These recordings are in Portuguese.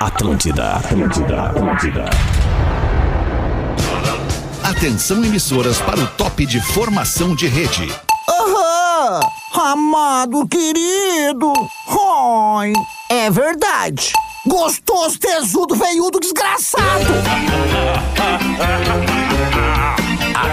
Atlântida, Atlântida, Atlântida. Atenção emissoras para o top de formação de rede. Aham! Amado querido! Oi! É verdade! Gostoso, tesudo, veiudo, desgraçado!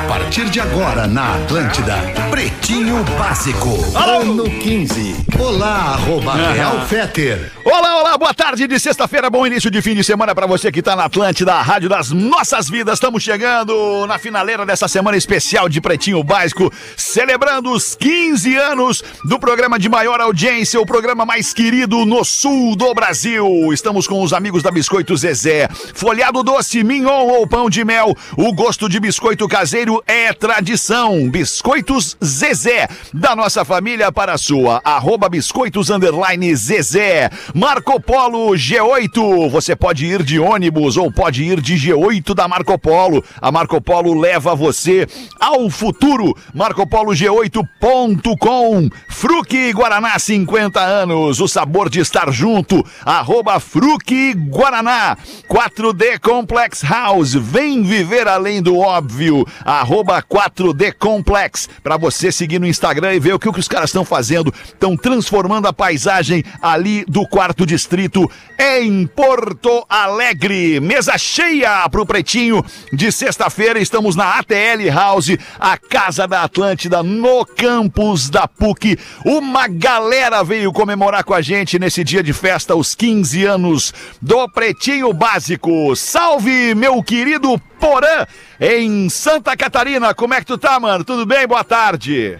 A partir de agora na Atlântida, Pretinho Básico, ano 15. Olá, arroba Real Feter. Olá, olá, boa tarde de sexta-feira, bom início de fim de semana pra você que tá na Atlântida, a rádio das nossas vidas. Estamos chegando na finaleira dessa semana especial de Pretinho Básico, celebrando os 15 anos do programa de maior audiência, o programa mais querido no sul do Brasil. Estamos com os amigos da Biscoito Zezé. Folhado doce, mignon ou pão de mel, o gosto de biscoito caseiro é tradição. Biscoitos Zezé, da nossa família para a sua. Arroba biscoitos underline Zezé. Marco Polo G8. Você pode ir de ônibus ou pode ir de G8 da Marco Polo. A Marco Polo leva você ao futuro. MarcoPoloG8.com. Fruque Guaraná 50 anos. O sabor de estar junto. Arroba Fruque Guaraná. 4D Complex House. Vem viver além do óbvio. Arroba 4D Complex. Pra você seguir no Instagram e ver o que, o que os caras estão fazendo. Estão transformando a paisagem ali do quarto distrito em Porto Alegre. Mesa cheia pro Pretinho de sexta-feira. Estamos na ATL House, a casa da Atlântida, no campus da PUC. Uma galera veio comemorar com a gente nesse dia de festa, os 15 anos do Pretinho Básico. Salve, meu querido Porã, em Santa Catarina. Como é que tu tá, mano? Tudo bem? Boa tarde.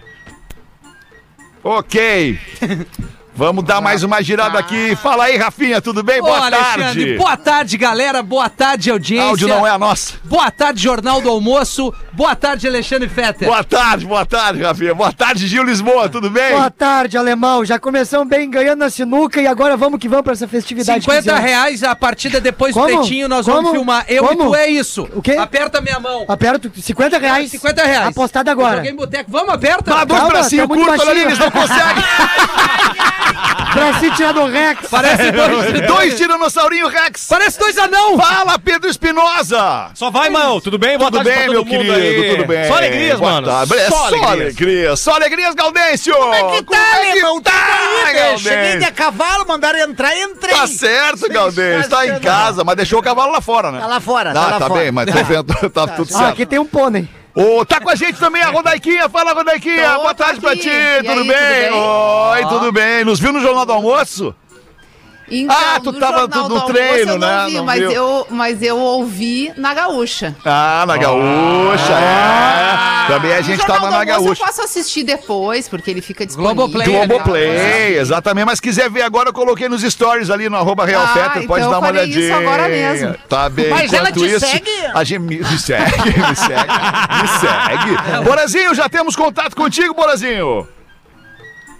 Ok. Vamos dar mais uma girada aqui. Fala aí, Rafinha, tudo bem? Ô, Boa Alexandre, tarde. boa tarde, galera. Boa tarde, audiência. Áudio não é a nossa. Boa tarde, Jornal do Almoço. Boa tarde, Alexandre Fetter. Boa tarde, boa tarde, Rafinha. Boa tarde, Gil Lisboa, tudo bem? Boa tarde, alemão. Já começamos bem ganhando na sinuca e agora vamos que vamos pra essa festividade. 50 15 anos. reais a partida depois do? Pretinho, nós Como? vamos filmar. Eu Como? e tu é isso. O quê? Aperta minha mão. Aperto 50 reais. 50 reais. Apostado agora. Joguei em boteco. Vamos, aperta. Dá dois bracinhos muito curtos eles não conseguem. Do Rex. Parece dois, Dois tiranossaurinho Rex. Parece dois anão. Fala, Pedro Espinosa. Só vai, mano. Tudo bem? Boa Tudo tarde bem, meu querido? aí. Tudo bem? Só alegrias, Boa mano. tarde. É só, alegrias. Só alegrias, Gaudêncio. Como é Que tal, alemão? Tudo aí, velho? Cheguei de cavalo, mandaram entrar, entrei. Tá certo, Gaudêncio. Tá em casa, mas deixou o cavalo lá fora, né? Tá lá fora, tá Ah, lá tá fora. bem, mas tô vendo, tá tudo Ah, certo. aqui tem um pônei. Ô, tá com a gente também a Rodaiquinha. Fala, Rodaiquinha. Tô, Boa tarde pra aqui. ti. E tudo aí, bem? tudo bem? Oi, tudo bem. Nos viu no Jornal do Almoço? Então, Ah, tu no tava Jornal do- Almoço treino, eu não né? Vi, Não mas, viu? eu, mas eu ouvi na gaúcha. Ah, na Gaúcha, é. Também a gente tava na Gaúcha. Eu posso assistir depois, porque ele fica disponível. Globoplay, Globoplay, exatamente. Mas quiser ver agora, eu coloquei nos stories ali no arroba Real Ah, Fetter, pode então dar uma olhadinha. isso agora mesmo. Tá bem. Mas ela Enquanto te isso, segue? A gente me, me segue, me segue, me segue. Borazinho, já temos contato contigo, Borazinho?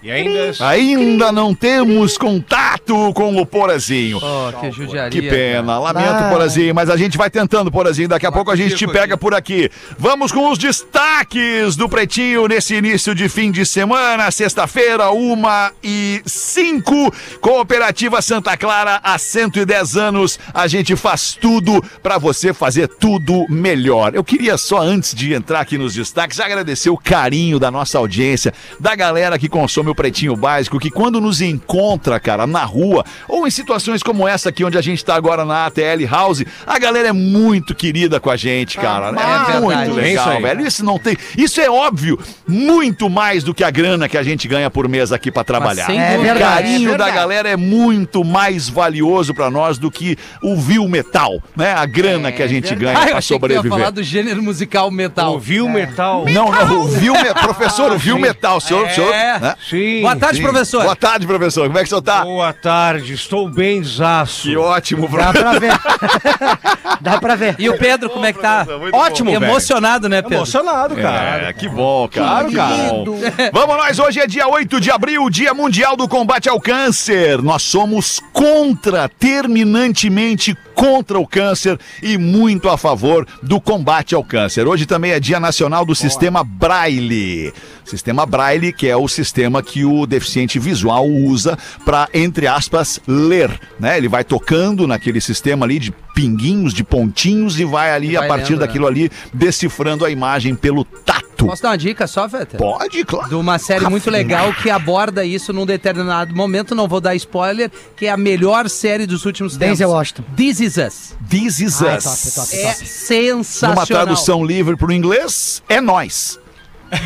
E ainda... Ainda não temos contato com o Porazinho. Oh, que judiaria. Que pena, lamento, Ah. Porazinho, mas a gente vai tentando, Porazinho. Daqui a pouco a gente te pega por aqui. Vamos com os destaques do Pretinho nesse início de fim de semana, sexta-feira, uma e cinco. Cooperativa Santa Clara, há 110 anos, a gente faz tudo para você fazer tudo melhor. Eu queria só, antes de entrar aqui nos destaques, agradecer o carinho da nossa audiência, da galera que consome o Pretinho Básico, que quando nos encontra, cara, na rua, ou em situações como essa aqui, onde a gente tá agora na ATL House, a galera é muito querida com a gente, cara. é é muito verdade. É legal, isso velho. Isso não tem. Isso é óbvio, muito mais do que a grana que a gente ganha por mês aqui pra trabalhar. sem É o verdade. carinho É da verdade. galera é muito mais valioso pra nós do que o vil metal, né? A grana que a gente ganha Ah, eu pra achei que sobreviver. falar do gênero musical metal. Ouviu metal? Não, não, o vil me... professor, o vil metal, o senhor, o senhor, É. né? Sim. Boa tarde, Sim. professor. Boa tarde, professor. Como é que o senhor tá? Boa tarde. Estou bem zaço. Que ótimo, Dá professor. pra ver. Dá pra ver. E o Pedro, como é que tá? Muito Ótimo, velho. Emocionado, né, Pedro? Emocionado, cara. É, que bom, cara. Claro, que cara. bom. Vamos nós, hoje é dia 8 de abril, Dia Mundial do Combate ao Câncer. Nós somos contra, terminantemente contra o câncer e muito a favor do combate ao câncer. Hoje também é Dia Nacional do Sistema Braille. Sistema Braille, que é o sistema que o deficiente visual usa para, entre aspas, ler. Né? Ele vai tocando naquele sistema ali de pinguinhos, de pontinhos e vai ali, vai a partir lendo, né? daquilo ali, decifrando a imagem pelo tato. Posso dar uma dica só, Feta? Pode, claro. De uma série muito legal que aborda isso num determinado momento, não vou dar spoiler, que é a melhor série dos últimos tempos. Denzel Washington. This Is Us. This is Ah, é us. top, é top, é É top. sensacional. Numa tradução livre para o inglês, é nós.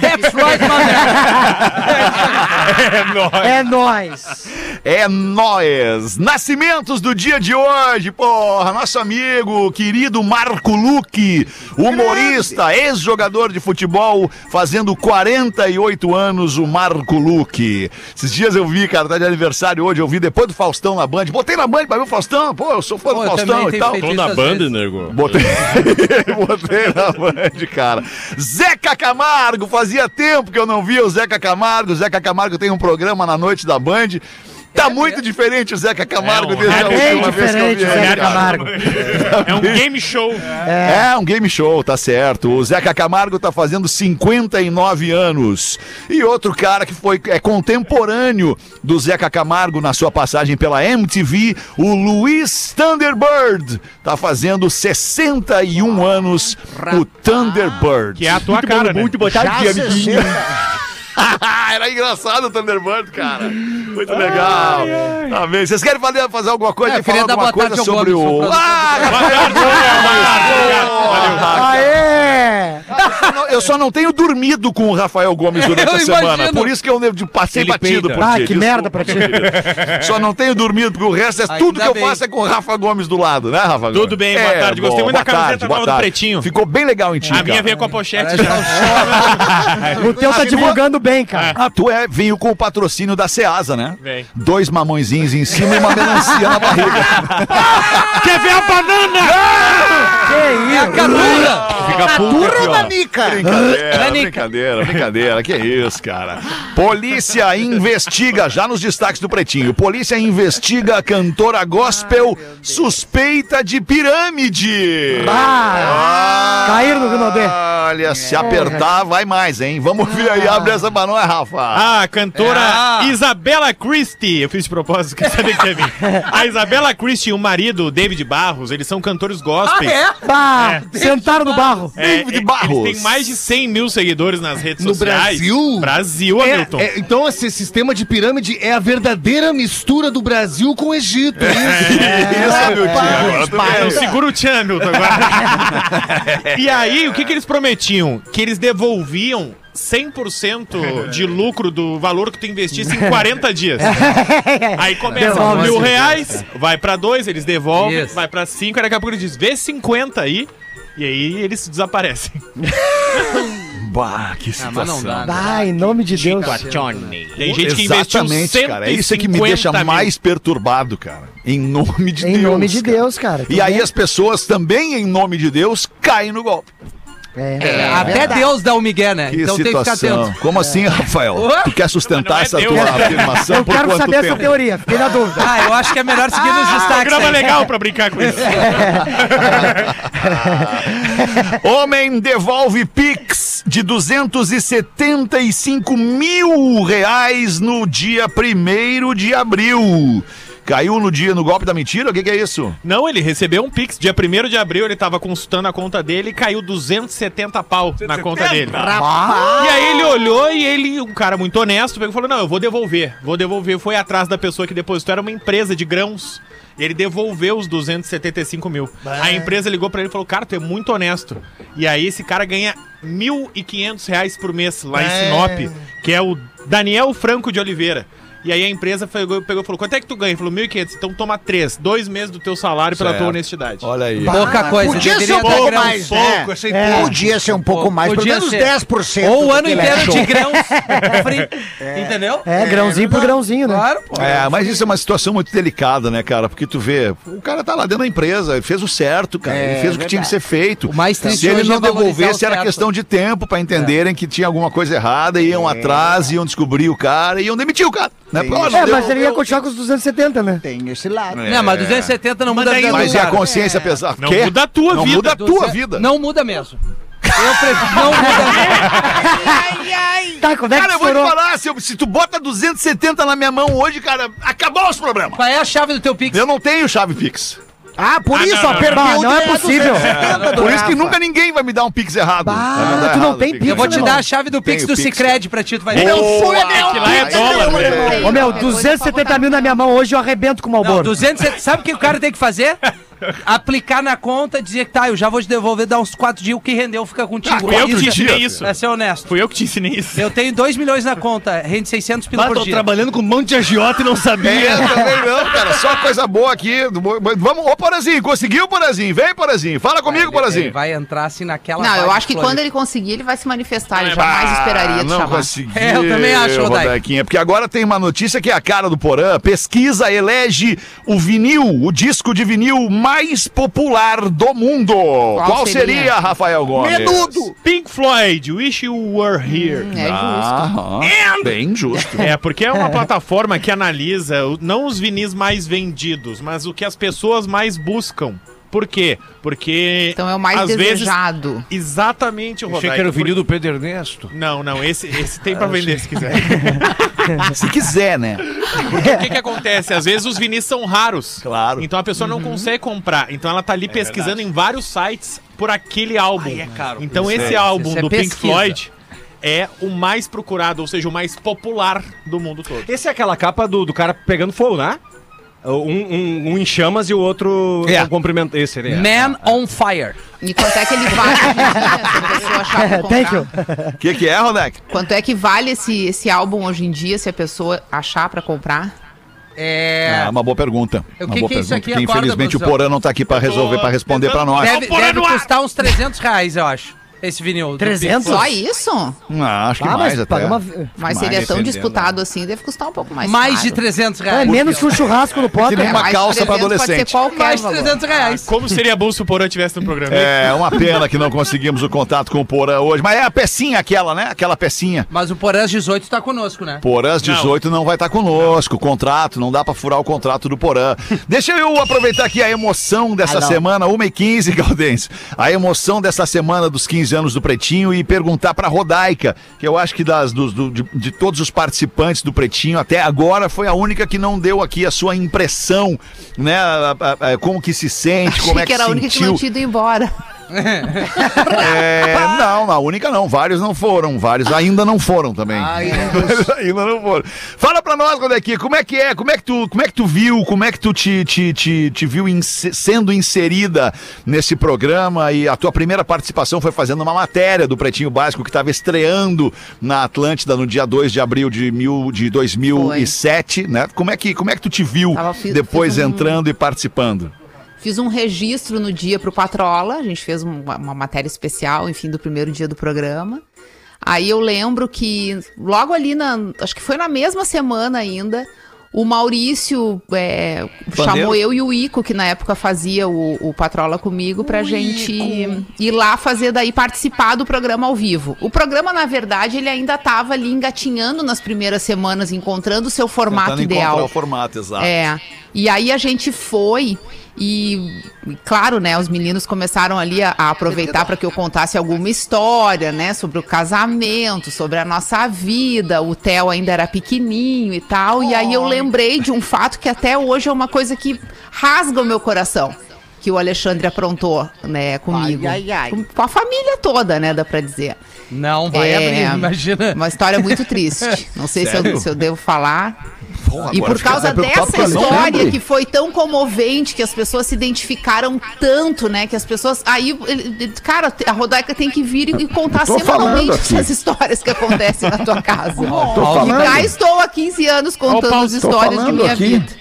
That's right, my man. É nóis. É nós. Nascimentos do dia de hoje, porra. Nosso amigo, querido Marco Luque, humorista, ex-jogador de futebol, fazendo 48 anos, o Marco Luque. Esses dias eu vi, cara, tá de aniversário hoje, eu vi depois do Faustão na Band. Botei na Band pra ver o Faustão. Pô, eu sou fã Pô, do Faustão e tal. Tô na vezes. nego. Botei, botei na Band, cara. Zeca Camargo, fazia tempo que eu não via o Zeca Camargo. O Zeca Camargo tem um programa na noite da Band. Tá muito diferente o Zeca Camargo É, um- desde é a Bem última vez que eu vi ele, cara. Camargo. É um game show. É. um game show, tá certo. O Zeca Camargo tá fazendo 59 anos. E outro cara que foi é contemporâneo do Zeca Camargo na sua passagem pela MTV, o Luiz Thunderbird, tá fazendo 61 anos, o Thunderbird. Que é a tua cara, né? Já 60. Era engraçado o Thunderbird, cara. Muito legal. Tá bem. Vocês querem fazer, fazer alguma coisa? É, eu queria falar alguma coisa sobre o. Ah. Aê! eu só não tenho dormido com o Rafael Gomes durante Eu a semana. imagino. Por isso que eu passei Ele batido peida. por Ah, ti. que desculpa. merda pra ti. Só não tenho dormido, porque o resto é Ainda tudo que eu faço é com o Rafa Gomes do lado, né, Rafa? Tudo bem, boa É, tarde. Gostei bom, muito da camiseta nova do. Pretinho. Ficou bem legal em ti, A minha veio com a pochete já. O teu tá divulgando bem, cara. Ah, tu é, veio com o patrocínio da Ceasa, né? Vem. Dois mamõezinhos em cima e uma melancia na barriga. Quer ver a banana? Que É a Catura! Fica Turma Nanica. Brincadeira, Nanica. brincadeira, brincadeira. Que isso, cara. Polícia investiga, já nos destaques do Pretinho. Polícia investiga a cantora gospel suspeita de pirâmide. Ah, caíram no Rinodê. Olha, se apertar, vai mais, hein? Vamos ver aí, abre essa pra nós, Rafa. Ah, a cantora Ah. Isabela Christie. Eu fiz de propósito, quer saber que é mim. A Isabela Christie e o marido, o David Barros, eles são cantores gospel. Bah, sentaram no barro. É, David é, Barros. Eles têm mais de 100 mil seguidores nas redes No sociais. Brasil? Brasil, É, Hamilton. é, então esse sistema de pirâmide é a verdadeira mistura do Brasil com o Egito. É. Isso. Eu vê. seguro o Tchan, Hamilton, agora. e aí, o que, que eles prometiam? Que eles devolviam 100% de lucro do valor que tu investisse em 40 dias. Aí começa Devolve mil reais, vai pra dois, eles devolvem, Isso. vai pra cinco, aí daqui a pouco ele diz, vê 50 aí, e aí eles desaparecem. Bah, que Ah, situação. mas não dá. né? Ah, em nome de Deus. Tem gente que investiu Exatamente, cara. É isso que me deixa 150 mil. mais perturbado, cara. Em nome de Em Deus. nome de cara. Deus, cara. E aí as pessoas também, em nome de Deus, caem no golpe. É. Até Deus dá o migué, né? Que então tem que ficar situação. atento. Como assim, Rafael? Ué? Tu quer sustentar é essa Deus. tua afirmação Eu por quero quanto saber essa tempo? teoria, fiquei na dúvida. Ah, eu acho que é melhor seguir nos destaques. Programa aí. legal pra brincar com isso. Homem devolve Pix de 275 mil reais no dia 1 de abril. Caiu no dia no golpe da mentira? O que, que é isso? Não, ele recebeu um Pix. Dia 1 de abril, ele tava consultando a conta dele e caiu 270 pau na conta dele. E aí ele olhou e ele, um cara muito honesto, pegou e falou: Não, eu vou devolver. Vou devolver. Foi atrás da pessoa que depositou. Era uma empresa de grãos. Ele devolveu os 275 mil. A empresa ligou pra ele e falou: Cara, tu é muito honesto. E aí esse cara ganha 1.500 reais por mês lá em Sinop, que é o Daniel Franco de Oliveira. E aí a empresa pegou, pegou e falou: Quanto é que tu ganha? Ele falou: 1.500. Então toma três. Dois meses do teu salário pela Certo. tua honestidade. Olha aí. Pouca coisa. Podia ser um pouco grãos. mais, pouco, né? É. Podia ser um pouco mais, pelo menos ser. 10%. Ou o ano inteiro achou. de grãos free. Entendeu? É, grãozinho por grãozinho, né? Claro, pô. É, mas isso é uma situação muito delicada, né, cara? Porque tu vê, o cara tá lá dentro da empresa, ele fez o certo, cara. É, ele fez o que tinha que ser feito. O mais triste Se ele não é devolvesse, era questão de tempo pra entenderem que tinha alguma coisa errada, iam atrás, iam descobrir o cara, iam demitir o cara. Né? É, deu- mas ele ia continuar com os 270, né? Tem esse lado. Não, mas 270 não muda a vida Mas e a cara. consciência pesada? Não Quê? muda a tua não vida. muda a tua vida. Não muda mesmo. Eu prefiro. Não muda mesmo. Tá, quando é que Cara, eu vou te falar, se, eu- se tu bota 270 na minha mão hoje, cara, acabou os problemas. Qual é a chave do teu Pix? Eu não tenho chave Pix. Ah, por Ah, isso não, não, pergunta não. Não é possível. 270 do Por isso que nunca ninguém vai me dar um Pix errado. Dar tu não errado tem Pix, Eu vou te dar a chave do Pix do. Cicred pra ti, tu vai ver. Boa! É que lá é dólar, né? Ô, meu, 270 mil na minha mão hoje eu arrebento com o Malboro. 270. Sabe o que o cara tem que fazer? Aplicar na conta, dizer que tá, eu já vou te devolver, dar uns 4 dias, o que rendeu fica contigo. Ah, fui eu que Isso te é- ensinei isso. É ser honesto. Fui eu que te ensinei isso. Eu tenho 2 milhões na conta, rende 600 pila Mas por tô dia. trabalhando com um monte de agiota e não É, sabia. também não, cara. Só coisa boa aqui. Vamos, ô Porazinho, conseguiu, Porazinho? Vem, Porazinho. Fala comigo, Ele Porazinho. vai entrar assim naquela. Não, eu acho que quando ele conseguir, ele vai se manifestar. Ele Ah, jamais esperaria te não chamar. consegui. É, eu também acho, Rodaica. Rodequinha, Porque agora tem uma notícia que é a cara do Porã. Pesquisa elege o vinil, o disco de vinil mais popular do mundo. Qual, seria? seria? Rafael Gomes? Menudo! Pink Floyd, Wish You Were Here. É justo. Aham, bem justo. É, porque é uma plataforma que analisa não os vinis mais vendidos, mas o que as pessoas mais buscam. Por quê? Porque. Então é o mais às vezes desejado. Exatamente, o Achei que era o vinil do Pedro Ernesto. Não, não, esse, esse tem pra vender se quiser. Se quiser, né? o que que acontece? Às vezes os vinis são raros. Claro. Então a pessoa não consegue comprar. Então ela tá ali pesquisando em vários sites por aquele álbum. Então esse álbum Isso é do Pink. Floyd é o mais procurado, ou seja, o mais popular do mundo todo. Esse é aquela capa do, do cara pegando fogo, né? Um, um, um em chamas e o outro É. um cumprimento. Esse ele é. Man on Fire. E quanto é que ele vale hoje em dia, se a pessoa achar pra Thank you. O que, que é, Rodek? Quanto é que vale esse, esse álbum hoje em dia, se a pessoa achar pra comprar? É. É uma boa pergunta. O Uma que boa que é isso pergunta. aqui? que infelizmente o. Porã não tá aqui pra resolver, pra responder pra nós. Deve, Porra, deve custar uns 300 reais, eu acho. Esse vinil. do 300? Pink Só isso? Ah, acho que Ah, mais mas até. paga uma... Mas se ele é tão disputado assim, deve custar um pouco mais Mais caro. de 300 É reais. menos que um churrasco no Que Potter. nem uma calça pra 300 Pode adolescente. ser qualquer Mais de valor. 300 reais. Como seria bom se o Porã tivesse no programa? É uma pena que não conseguimos o contato com o Porã hoje. Mas é a pecinha aquela, né? Aquela pecinha. Mas o Porã 18 tá conosco, né? Porã às 18 não, vai estar conosco. Contrato, não dá pra furar o contrato do Porã. Deixa eu aproveitar aqui a emoção dessa Ah, não. semana, 1h15, Galdense. A emoção dessa semana dos 15 anos do Pretinho e perguntar pra Rodaica, que eu acho que das, dos- do- de, de todos os participantes do Pretinho até agora foi a única que não deu aqui a sua impressão, né? A- a- a- como que se sente, como Achei é que que, era a única que sentiu. não tinha ido embora. É, não, a única não. Vários não foram. Vários ainda não foram também. Vários ainda não foram. Fala pra nós, Rodequinha, como é que é? Como é que tu, como é que tu viu? Como é que tu te, te, te, te viu inse- sendo inserida nesse programa? E a tua primeira participação foi fazendo uma matéria do Pretinho Básico que estava estreando na Atlântida no dia 2 de abril de, mil, de 2007, né? Como é, que, como é que tu te viu depois entrando e participando? Fiz um registro no dia pro Patrola, a gente fez uma, uma matéria especial, enfim, do primeiro dia do programa. Aí eu lembro que logo ali, na, acho que foi na mesma semana ainda, o Maurício é, chamou eu e o Ico, que na época fazia o, o Patrola comigo, pra gente ir lá fazer daí, participar do programa ao vivo. O programa, na verdade, ele ainda tava ali engatinhando nas primeiras semanas, encontrando o seu formato Tentando ideal. encontrar o formato, exato. É. E aí a gente foi e, claro, né, os meninos começaram ali a, a aproveitar para que eu contasse alguma história, né, sobre o casamento, sobre a nossa vida. O Theo ainda era pequenininho e tal. E aí eu lembrei de um fato que até hoje é uma coisa que rasga o meu coração. Que o Alexandre aprontou, né, comigo. Ai, ai, ai. Com, com a família toda, né, dá pra dizer. Não vai É, abrir, imagina. Uma história muito triste. Não sei se eu, se eu devo falar. Porra, E por causa dessa história que foi tão comovente, que as pessoas se identificaram tanto, né? Que as pessoas. Aí, cara, a Rodaica tem que vir e, contar semanalmente essas histórias que acontecem na tua casa. E cá estou há 15 anos contando Paulo, as histórias de minha aqui. vida.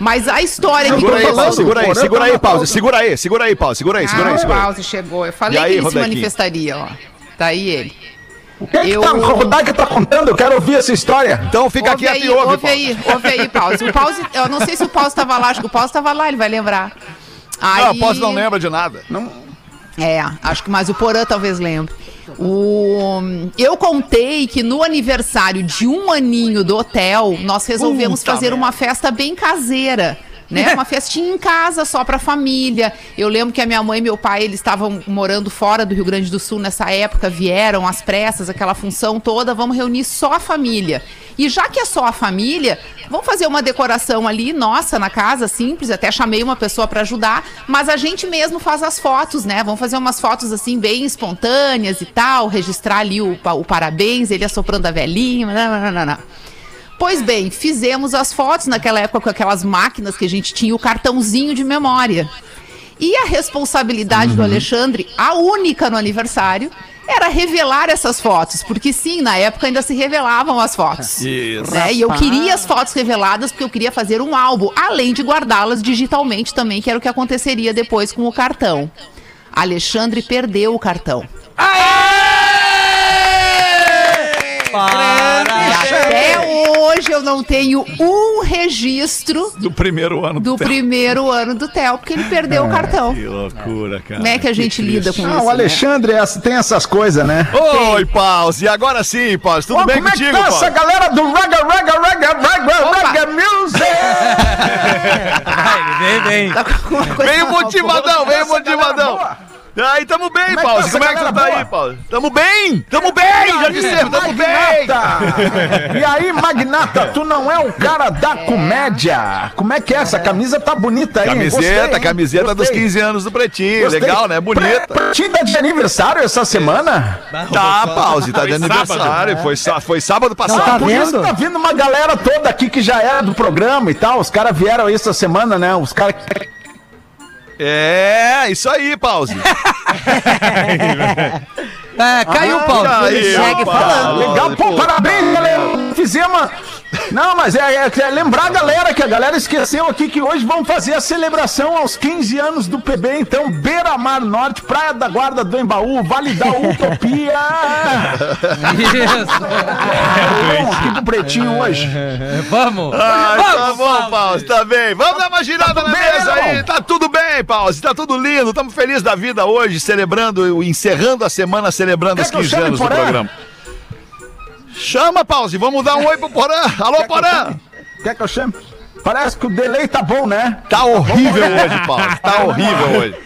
Mas a história que Segura aí, falando, segura aí, segura aí, pausa, segura aí, segura aí, Paulo, segura aí, segura aí, Ah, segura aí. Pause chegou. Eu falei aí, que ele se manifestaria, ó. Tá aí ele. O que, que Eu- tá, a Rodaica tá contando? Eu quero ouvir essa história. Então fica ouve quieto aí, e ouve, ouve aí, ouve aí, Pause. O Pause, eu não sei se o Pause tava lá, acho que o Pause tava lá, ele vai lembrar. Aí, Não, posso não lembra de nada. É, acho que mais o Porã talvez lembre. O, eu contei que no aniversário de um aninho do hotel, nós resolvemos Puta fazer merda. uma festa bem caseira. Né? Uma festinha em casa, só pra família. Eu lembro que a minha mãe e meu pai, eles estavam morando fora do Rio Grande do Sul nessa época, vieram às pressas, aquela função toda, vamos reunir só a família. E já que é só a família, vamos fazer uma decoração ali, nossa, na casa, simples, até chamei uma pessoa pra ajudar, mas a gente mesmo faz as fotos, né? Vamos fazer umas fotos assim, bem espontâneas e tal, registrar ali o, o parabéns, ele assoprando a velhinha, nananana. Pois bem, fizemos as fotos naquela época com aquelas máquinas que a gente tinha o cartãozinho de memória. E a responsabilidade do Alexandre, a única no aniversário, era revelar essas fotos, porque sim, na época ainda se revelavam as fotos. Isso. Né? E eu queria as fotos reveladas porque eu queria fazer um álbum, além de guardá-las digitalmente também, que era o que aconteceria depois com o cartão. Alexandre perdeu o cartão. E até hoje eu não tenho um registro Do primeiro ano do Theo. primeiro ano do Theo, porque ele perdeu o cartão. Que loucura, cara. Como é que a gente lida com Ah, isso? o né? Alexandre é- tem essas coisas, né? Oi, Pause. E agora sim, Pause. Tudo Ó, bem como contigo, é que tá essa galera do Raga, Raga, Raga, Raga, Opa. Raga Music? Vem, vem. Tá com alguma coisa Veio motivadão, veio motivadão. Boa. Aí, tamo bem, é Pause. tá Como é que tu tá galera aí, boa? Pause? Tamo bem, tamo bem, já disseram, tamo bem. Magnata! E aí, Magnata, tu não é o cara da comédia? Como é que é? Essa camisa tá bonita aí? Camiseta, Gostei, camiseta dos Gostei. 15 anos do Pretinho. Gostei. Legal, né? Bonita. Ti tá de aniversário essa semana? Tá, Pause, tá de aniversário. Foi, foi sábado passado. tá Por isso tá vindo uma galera toda aqui que já era do programa e tal. Os caras vieram aí essa semana, né? Os caras. É, isso aí, Pause. É, caiu o pau. Aí, Ele segue falando. Legal, pô, parabéns, galera. Fizemos. Não, mas é, é- é lembrar a galera que a galera esqueceu aqui que hoje vamos fazer a celebração aos 15 anos do PB. Então, Beira Mar Norte, Praia da Guarda do Embaú, Vale da Utopia. Isso. Vamos aqui pro Pretinho hoje. Vamos. Ai, tá Vamos, bom, Pause, tá bem. Vamos dar uma girada na bem, mesa aí. irmão? Tá tudo bem, Pause, tá tudo lindo. Estamos felizes da vida hoje, celebrando, encerrando a semana, celebrando Quer os que eu 15 chame anos do programa. Chama, Pause, vamos dar um oi pro Porã. Alô, Porã. Quer que eu chame? Parece que o delay tá bom, né? Tá horrível hoje, Pause, tá horrível hoje.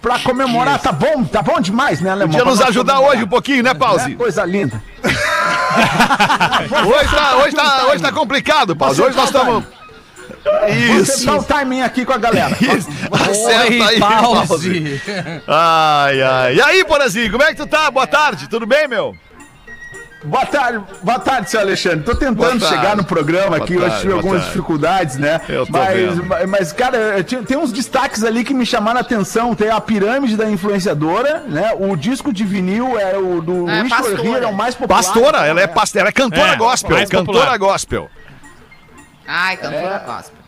Pra comemorar, tá bom, tá bom demais, né, Alemão? Podia nos ajudar hoje um pouquinho, né, É, Pause? coisa linda. Hoje tá, hoje tá, hoje tá complicado, Pause. Hoje nós estamos... Vou Isso. acertar o timing aqui com a galera. Isso. Acerta aí, pause. Pause. Ai, ai. E aí, Porazinho, como é que tu tá? Boa tarde, tudo bem, meu? Boa tarde, boa tarde, seu Alexandre. Tô tentando chegar no programa aqui, Boa hoje tarde, tive boa algumas tarde. dificuldades, né? Eu tô mas, vendo. mas- cara, eu tem uns destaques ali que me chamaram a atenção. Tem a pirâmide da influenciadora, né? O disco de vinil é o do É, Richard é o mais popular. Pastora, ela é, pastora, ela é cantora É, gospel. mais Cantora popular. Gospel. Ai, cantora gospel.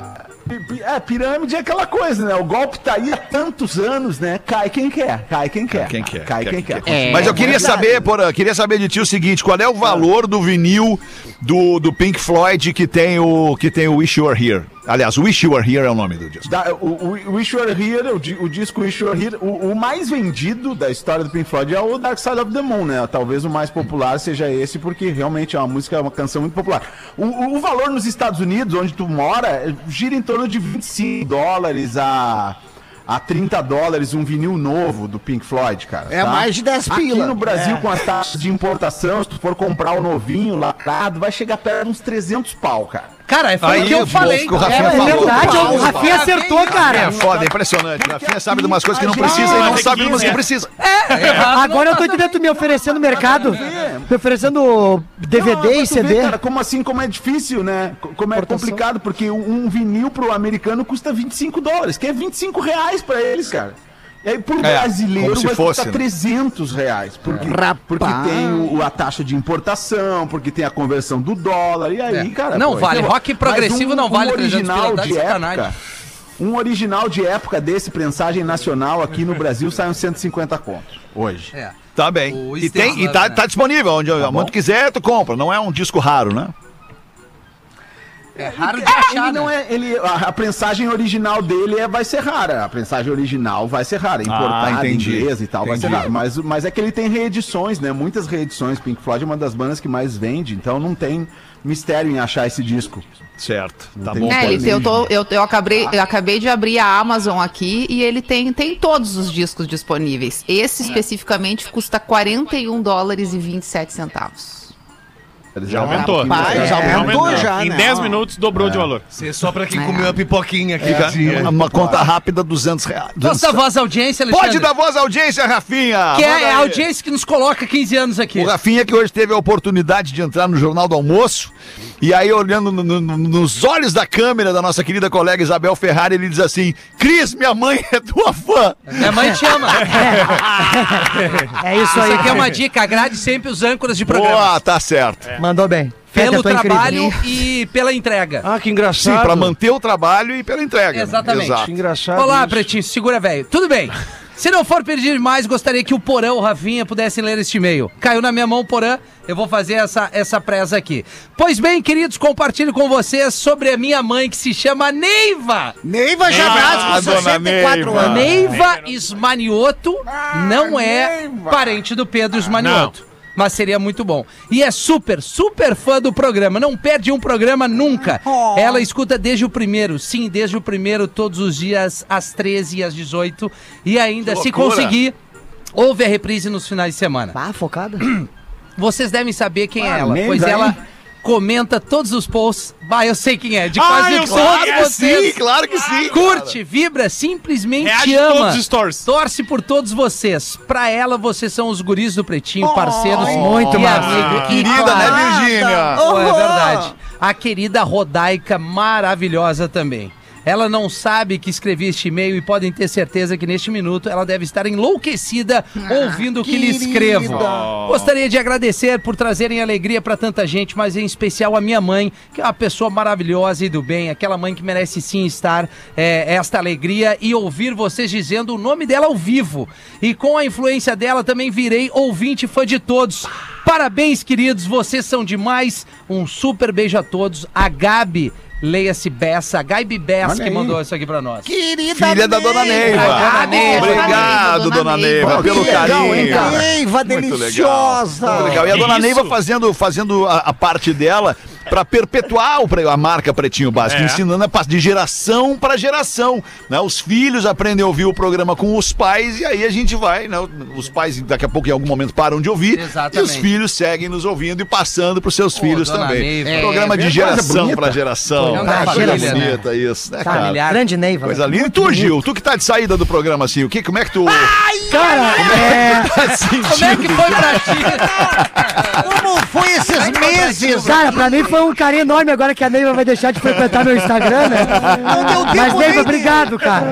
É, pirâmide é aquela coisa, né? O golpe tá aí há tantos anos, né? Cai quem quer, cai quem quer. Quem quer. Cai quem quer. Mas eu queria verdade. saber, Porã, queria saber de ti o seguinte: qual é o valor do vinil do, do Pink Floyd que tem o que tem o Wish You Were Here? Aliás, Wish You Were Here é o nome do disco. Da- o, o, Wish You Were Here, o, o disco Wish You Were Here, o, o mais vendido da história do Pink Floyd é o Dark Side of the Moon, né? Talvez o mais popular seja esse, porque realmente é uma música, é uma canção muito popular. O, o- o valor nos Estados Unidos, onde tu mora, é- gira em torno de 25 dólares a, a 30 dólares um vinil novo do Pink Floyd, cara. É mais de 10 Aqui pila. no Brasil, com as taxas de importação, se tu for comprar o novinho, lacrado, vai chegar perto de uns 300 pau, cara. Cara, foi Aí, o que eu o falei. que o Rafinha É falou. verdade, o Rafinha acertou, É cara. foda, é impressionante. O Rafinha sabe de umas coisas que não precisa e não Ah, sabe de umas que 15, precisa. Agora eu tô entendendo tu me oferecendo mercado, me oferecendo DVD Não, e CD. cara, como assim, como é difícil, né? Co- Como é complicado, porque um, um vinil pro americano custa 25 dólares, que é 25 reais pra eles, cara. E aí, pro É, brasileiro, vai fosse, custar né? 300 reais. Porque, Rapaz. porque tem o- a taxa de importação, porque tem a conversão do dólar, e aí, É. cara... Não pô, vale, então, rock progressivo não vale 300 original tá de época... Um original de época desse, prensagem nacional, aqui no Brasil, sai uns 150 contos, hoje. É. Tá bem. O E, tem, e tá, né? tá disponível. Onde, onde tu quiser, tu compra. Não é um disco raro, né? É raro de Ele achar, não né? é, ele, a, a prensagem original dele é, vai ser rara. A prensagem original vai ser rara. Importada, entendi. inglesa e tal, vai ser Entendi. rara. Mas, mas é que ele tem reedições, né? Muitas reedições. Pink Floyd é uma das bandas que mais vende, então não tem mistério em achar esse disco. Certo. Tá bom. É, ele tem- eu, tô- eu, eu acabei, eu acabei de abrir a Amazon aqui e ele tem, tem todos os discos disponíveis. Esse especificamente custa 41 dólares e 27 centavos. Eles Já aumentou. Rapaz, Já aumentou já, Em né? 10 minutos dobrou de valor. Isso é só pra quem É. comeu a pipoquinha aquele Fica dia. uma conta rápida, 200 reais. Posso dar voz à audiência, Alexandre? Pode dar voz à audiência, Rafinha. Que Manda é aí. a audiência que nos coloca 15 anos aqui. O Rafinha que hoje teve a oportunidade de entrar no Jornal do Almoço e aí olhando no- no- no- nos olhos da câmera da nossa querida colega Isabel Ferrari, ele diz assim, Cris, minha mãe é tua fã. Minha mãe te ama. É isso Isso aí. aqui é uma dica, agrade sempre os âncoras de programa. Boa, tá certo. Mandou bem. Pelo tô incrível. trabalho e pela entrega. Ah, que Sim, engraçado. pra manter o trabalho e pela entrega. né? Exatamente. Exato. Que engraçado. Olá, isso. Pretinho, segura, velho. Tudo bem. Se não for pedir demais, gostaria que o Porã, o Rafinha, pudessem ler este e-mail. Caiu na minha mão o Porã, eu vou fazer essa, essa presa aqui. Pois bem, queridos, compartilho com vocês sobre a minha mãe que se chama Neiva. Neiva já Ah, com dona 64 Neiva. anos. Neiva Ismanioto não é parente do Pedro Ismanioto. Mas seria muito bom. E é super, super fã do programa. Não perde um programa nunca. Ela escuta desde o primeiro. Sim, desde o primeiro, todos os dias, às 13 e às 18. E ainda, se conseguir, ouve a reprise nos finais de semana. Ah, focada? Vocês devem saber quem é Ah, ela, Neiva, pois hein? ela comenta todos os posts. Bah, eu sei quem é. De Ah, quase eu todos Claro que vocês. sim, claro que sim. Curte, vibra, simplesmente Reage ama. todos os stories. Torce por todos vocês. Pra ela, vocês são os guris do Pretinho, parceiros muito e amigo. Querida, né, Virgínia? Pô, é verdade. A querida Rodaica, maravilhosa também. Ela não sabe que escrevi este e-mail e podem ter certeza que neste minuto ela deve estar enlouquecida ouvindo o que lhe escrevo. Gostaria de agradecer por trazerem alegria para tanta gente, mas em especial a minha mãe, que é uma pessoa maravilhosa e do bem, aquela mãe que merece sim estar é, esta alegria e ouvir vocês dizendo o nome dela ao vivo. E com a influência dela também virei ouvinte e fã de todos. Parabéns, queridos, vocês são demais. Um super beijo a todos. A Gabi, leia-se Bessa, a Gabi Bessa que mandou isso aqui pra nós. Querida Filha da dona Neiva. Dona Neiva. Obrigado, Dona dona Neiva. Neiva, pelo carinho. cara? Neiva Muito legal. deliciosa. Muito legal. E a dona isso? Neiva fazendo, fazendo a, a parte dela para perpetuar a marca Pretinho Básico, É. ensinando a de geração para geração. Né? Os filhos aprendem a ouvir o programa com os pais e aí a gente vai, né? os pais daqui a pouco em algum momento param de ouvir Exatamente. e os filhos seguem nos ouvindo e passando para os seus filhos dona também. Neiva. Programa É, de coisa geração para geração. Da Coisa né? bonita isso, né, cara? Familiar. Grande Neiva. Coisa linda. E tu, Gil, tu que tá de saída do programa assim, o que, como é que tu Cara, é... tá sentindo? Como é que foi pra ti? Meses? Cara, pra mim foi um carinho enorme agora que a Neiva vai deixar de frequentar meu Instagram, né? Não deu tempo Mas, nem Neiva, de- obrigado, cara.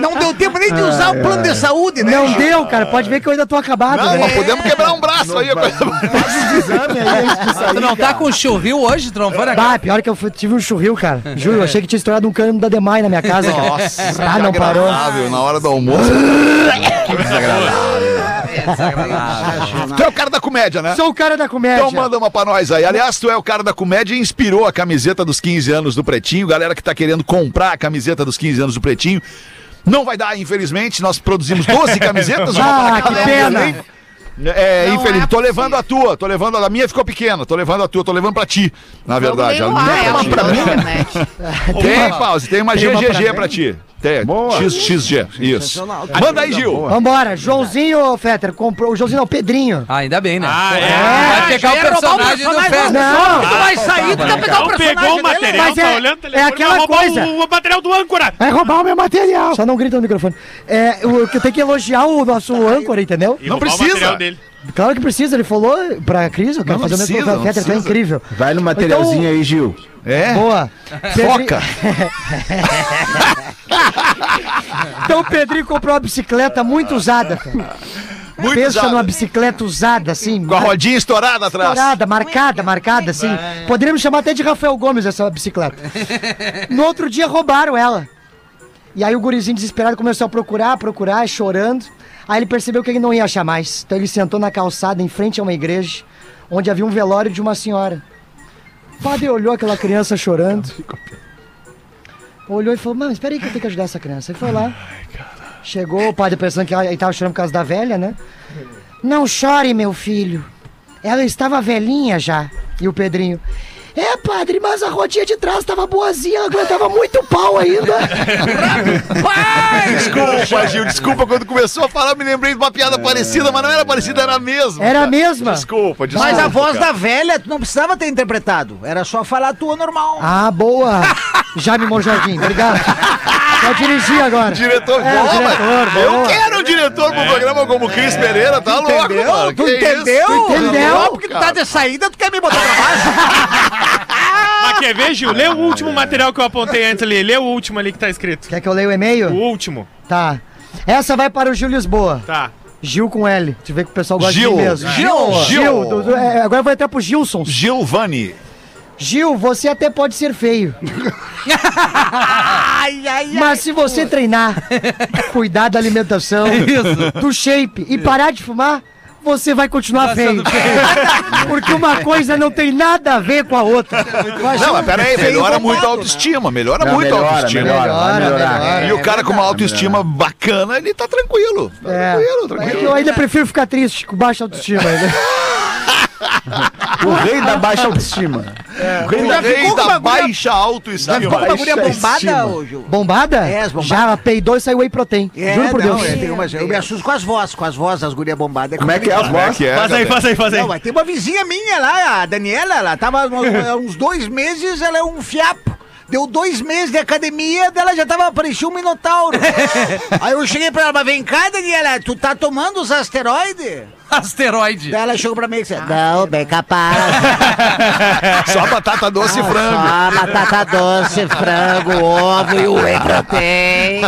Não deu tempo nem de usar o plano de saúde, né? Não deu, cara. Pode ver que eu ainda tô acabado, Não, né? mas podemos quebrar um braço aí. Faz os exames aí de sair. Tu não tá com churril hoje? Não? Bah, pior que eu fui- tive um churril, cara. Juro, eu achei que tinha estourado um cano da Demai na minha casa, cara. Nossa, ah, não parou. desagradável, Na hora do almoço. que desagradável. Tu é o cara da comédia, né? Sou o cara da comédia. Então manda uma pra nós aí. Aliás, tu é o cara da comédia e inspirou a camiseta dos 15 anos do Pretinho. Galera que tá querendo comprar a camiseta dos 15 anos do Pretinho. Não vai dar, infelizmente. Nós produzimos 12 camisetas. uma Ah, que um pena. também. É, Não infeliz. é tô levando a tua, tô levando a, a minha ficou pequena, tô levando a tua, tô levando pra ti, na verdade. Leiloar é ela pra ti. internet. Tem, pause, tem uma Tem uma GGG pra pra ti. Tem, Boa. XXG, isso. Manda aí, Gil. Vambora. Joãozinho, Fetter, comprou. O Joãozinho não, o Pedrinho. Ah, ainda bem, né? Ah, é. Vai pegar o roubar o personagem do personagem Festa. Não. Tu vai sair, tu vai pegar o personagem pegou o material, Mas tá é- olhando o é telefone, aquela vai roubar coisa. O, o material do âncora. Vai roubar o meu material. Só não grita no microfone. É, o que eu tenho que elogiar o nosso âncora, entendeu? E Não o precisa. material dele. Claro que precisa, ele falou pra Cris, eu quero Não, fazer o não mesmo precisa, o Fetter, tá precisa. incrível. Vai no materialzinho Então- aí, Gil. É? Boa. Foca. Então o Pedrinho comprou uma bicicleta muito usada, cara. Muito Pensa numa bicicleta usada, assim. Com a rodinha estourada atrás. Estourada, marcada, marcada, assim. Poderíamos chamar até de Rafael Gomes essa bicicleta. No outro dia roubaram ela. E aí o gurizinho desesperado começou a procurar, procurar, chorando. Aí ele percebeu que ele não ia achar mais. Então ele sentou na calçada em frente a uma igreja, onde havia um velório de uma senhora. O padre olhou aquela criança chorando. Olhou e falou, mano, espera aí que eu tenho que ajudar essa criança. Ele foi lá. Chegou o padre pensando que ele tava chorando por causa da velha, né? Não chore, meu filho. Ela estava velhinha já. E o Pedrinho. É, padre, mas a rodinha de trás estava boazinha, ela aguentava muito pau ainda. Desculpa, Gil, desculpa. Quando começou a falar, eu me lembrei de uma piada parecida, mas não era parecida, era a mesma. Era a mesma. Desculpa, desculpa. Mas a voz cara. da velha, tu não precisava ter interpretado. Era só falar a tua normal. Ah, boa. Jaime Monjardim, obrigado. Pode dirigir agora. Diretor, É, boa, o diretor, mas Eu quero um diretor pro programa como o Cris Pereira, tá louco, Entendeu? mano. tu entendeu? Tu entendeu? Só porque tu tá de saída, tu quer me botar pra baixo. Mas quer ver, Gil? Lê o último material que eu apontei antes ali. Lê o último ali que tá escrito. Quer que eu leia o O e-mail? último. Tá. Essa vai para o Gil Lisboa. Tá. Gil com L. Deixa eu ver que o pessoal gosta Gil. de mim mesmo. Gil. Gil. Gil. do- do- é, agora eu vou entrar pro Gilson. Gilvani. Gil, você até pode ser feio. Ai, ai, ai. Mas se você treinar, cuidar da alimentação, do shape e parar de fumar, você vai continuar feio. Porque uma coisa não tem nada a ver com a outra. Não, mas peraí, melhora muito a autoestima, melhora Não, muito a melhora, autoestima. melhora, Melhora, melhora. E o cara com uma autoestima bacana, ele tá tranquilo. Tá É, tranquilo, é tranquilo. eu ainda prefiro ficar triste com baixa autoestima. Né? O rei da baixa autoestima. O rei O da... rei da uma guria- baixa autoestima. Ficou com uma guria Baixa bombada, Gil? Bombada? É, as bombadas. Já peidou e saiu whey protein. É, Juro por não, Deus. é, tem umas- eu me assusto com as vozes, com as vozes das gurias bombadas. Como é que é a Como é voz? que é? Faz aí, faz aí, faz aí. Não, mas tem uma vizinha minha lá, a Daniela, ela tava há uns dois meses, ela é um fiapo. Deu dois meses de academia, dela já tava, parecia um minotauro. Aí eu cheguei pra ela, mas vem cá, Daniela, tu tá tomando os asteroides? Asteroide. Daí ela chegou pra mim e disse, não, bem capaz. Só batata doce e frango. Só batata doce, frango, ovo e whey protein.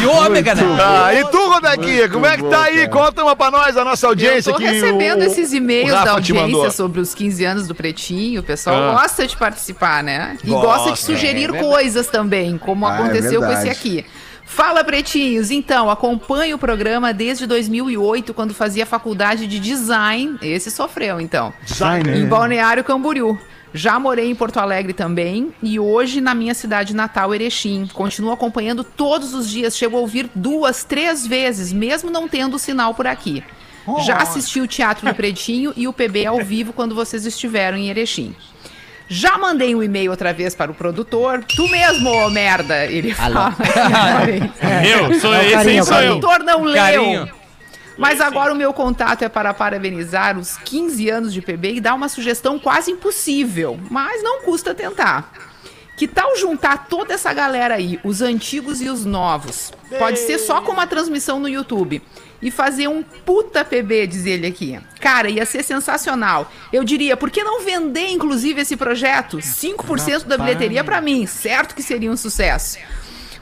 E ômega, né? Ah, e tu, Rodequinha, como é que tá aí? Conta uma pra nós, a nossa audiência Eu tô recebendo o- esses e-mails o da audiência sobre os 15 anos do Pretinho. O pessoal Ah. gosta de participar, né? E Gosta, gosta de sugerir coisas também, como Ah, é aconteceu com esse aqui. Fala, Pretinhos! Então, acompanho o programa desde 2008, quando fazia faculdade de design. Esse sofreu, então. Design. Em Balneário Camboriú. Já morei em Porto Alegre também e hoje na minha cidade natal, Erechim. Continuo acompanhando todos os dias, chego a ouvir duas, três vezes, mesmo não tendo sinal por aqui. Já assisti o Teatro do Pretinho e o PB ao vivo quando vocês estiveram em Erechim. Já mandei um e-mail outra vez para o produtor. Tu mesmo, ô merda! Ele fala. Eu, sou É o esse carinho, é o sou O eu. produtor não leu. Carinho. Mas agora o meu contato é para parabenizar os 15 anos de PB e dar uma sugestão quase impossível, mas não custa tentar. Que tal juntar toda essa galera aí, os antigos e os novos? Pode ser só com uma transmissão no YouTube. E fazer um puta PB, diz ele aqui. Cara, ia ser sensacional. Eu diria, por que não vender, inclusive, esse projeto? 5% da bilheteria pra mim. Certo que seria um sucesso.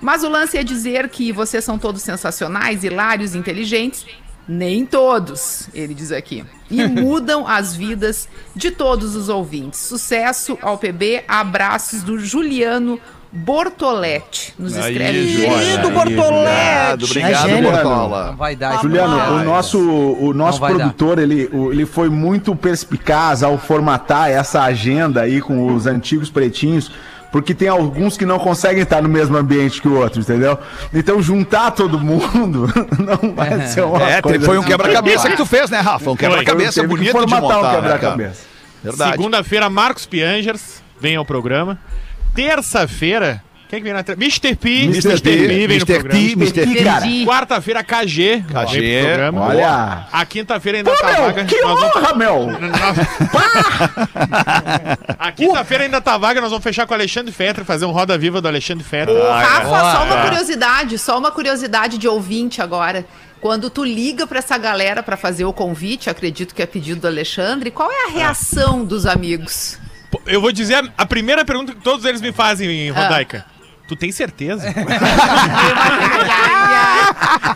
Mas o lance é dizer que vocês são todos sensacionais, hilários, inteligentes. Nem todos, ele diz aqui. E mudam as vidas de todos os ouvintes. Sucesso ao PB. Abraços do Juliano Bortoletti. Nos Aí, escreve. Juliano. Querido Obrigado, Bortoletti. obrigado, É gênio. Bortola. Não vai dar. Juliano, o nosso, o nosso produtor, ele, o- ele foi muito perspicaz ao formatar essa agenda aí com os antigos pretinhos, porque tem alguns que não conseguem estar no mesmo ambiente que o outro, entendeu? Então juntar todo mundo não vai ser uma É, coisa foi um assim. quebra-cabeça que tu fez, né, Rafa? Um quebra-cabeça Teve que bonito de montar, um né, quebra-cabeça. Verdade. Segunda-feira, Marcos Piangers vem ao programa. Terça-feira, quem que vem na? Mr. P. Mr. No Mr. programa. T, Mr. T, cara. Quarta-feira, KG, KG, vem pro programa. Olha. A quinta-feira ainda Pô, tá meu, vaga. que nós vamos- honra, meu! A quinta-feira ainda tá vaga, nós vamos fechar com o Alexandre Fetter, fazer um Roda Viva do Alexandre Fetter. Rafa, só uma curiosidade, só uma curiosidade de ouvinte agora. Quando tu liga pra essa galera pra fazer o convite, acredito que é pedido do Alexandre, qual é a reação dos amigos? Eu vou dizer a- a primeira pergunta que todos eles me fazem, Rodaica. Tu tem certeza?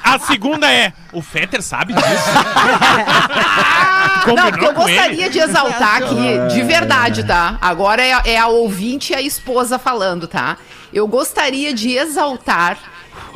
a segunda é, o Fetter sabe disso? Não, porque eu com ele? gostaria de exaltar aqui, de verdade, tá? Agora é, a- é a ouvinte e a esposa falando, tá? Eu gostaria de exaltar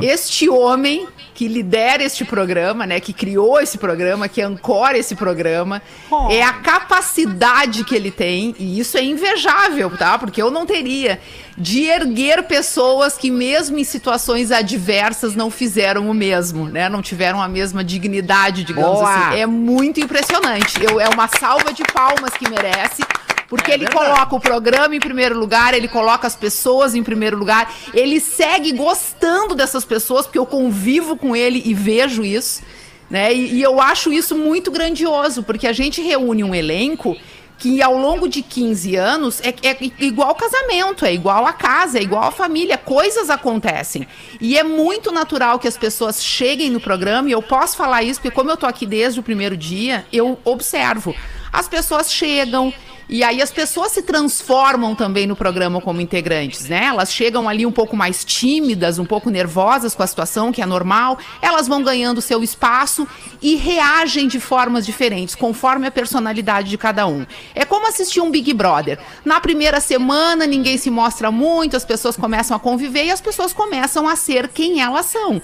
este homem que lidera este programa, né? Que criou esse programa, que ancora esse programa. É a capacidade que ele tem, e isso é invejável, tá? Porque eu não teria, de erguer pessoas que, mesmo em situações adversas, não fizeram o mesmo, né? Não tiveram a mesma dignidade, digamos Boa. assim. É muito impressionante. Eu, é uma salva de palmas que merece. Porque É ele coloca o programa em primeiro lugar, ele coloca as pessoas em primeiro lugar, ele segue gostando dessas pessoas, porque eu convivo com ele e vejo isso, né? E, e eu acho isso muito grandioso, porque a gente reúne um elenco que ao longo de 15 anos é, é igual casamento, é igual a casa, é igual a família, coisas acontecem. E é muito natural que as pessoas cheguem no programa, e eu posso falar isso, porque como eu tô aqui desde o primeiro dia, eu observo. As pessoas chegam, e aí as pessoas se transformam também no programa como integrantes, né? Elas chegam ali um pouco mais tímidas, um pouco nervosas com a situação, que é normal. Elas vão ganhando seu espaço e reagem de formas diferentes, conforme a personalidade de cada um. É como assistir um Big Brother. Na primeira semana ninguém se mostra muito, as pessoas começam a conviver e as pessoas começam a ser quem elas são.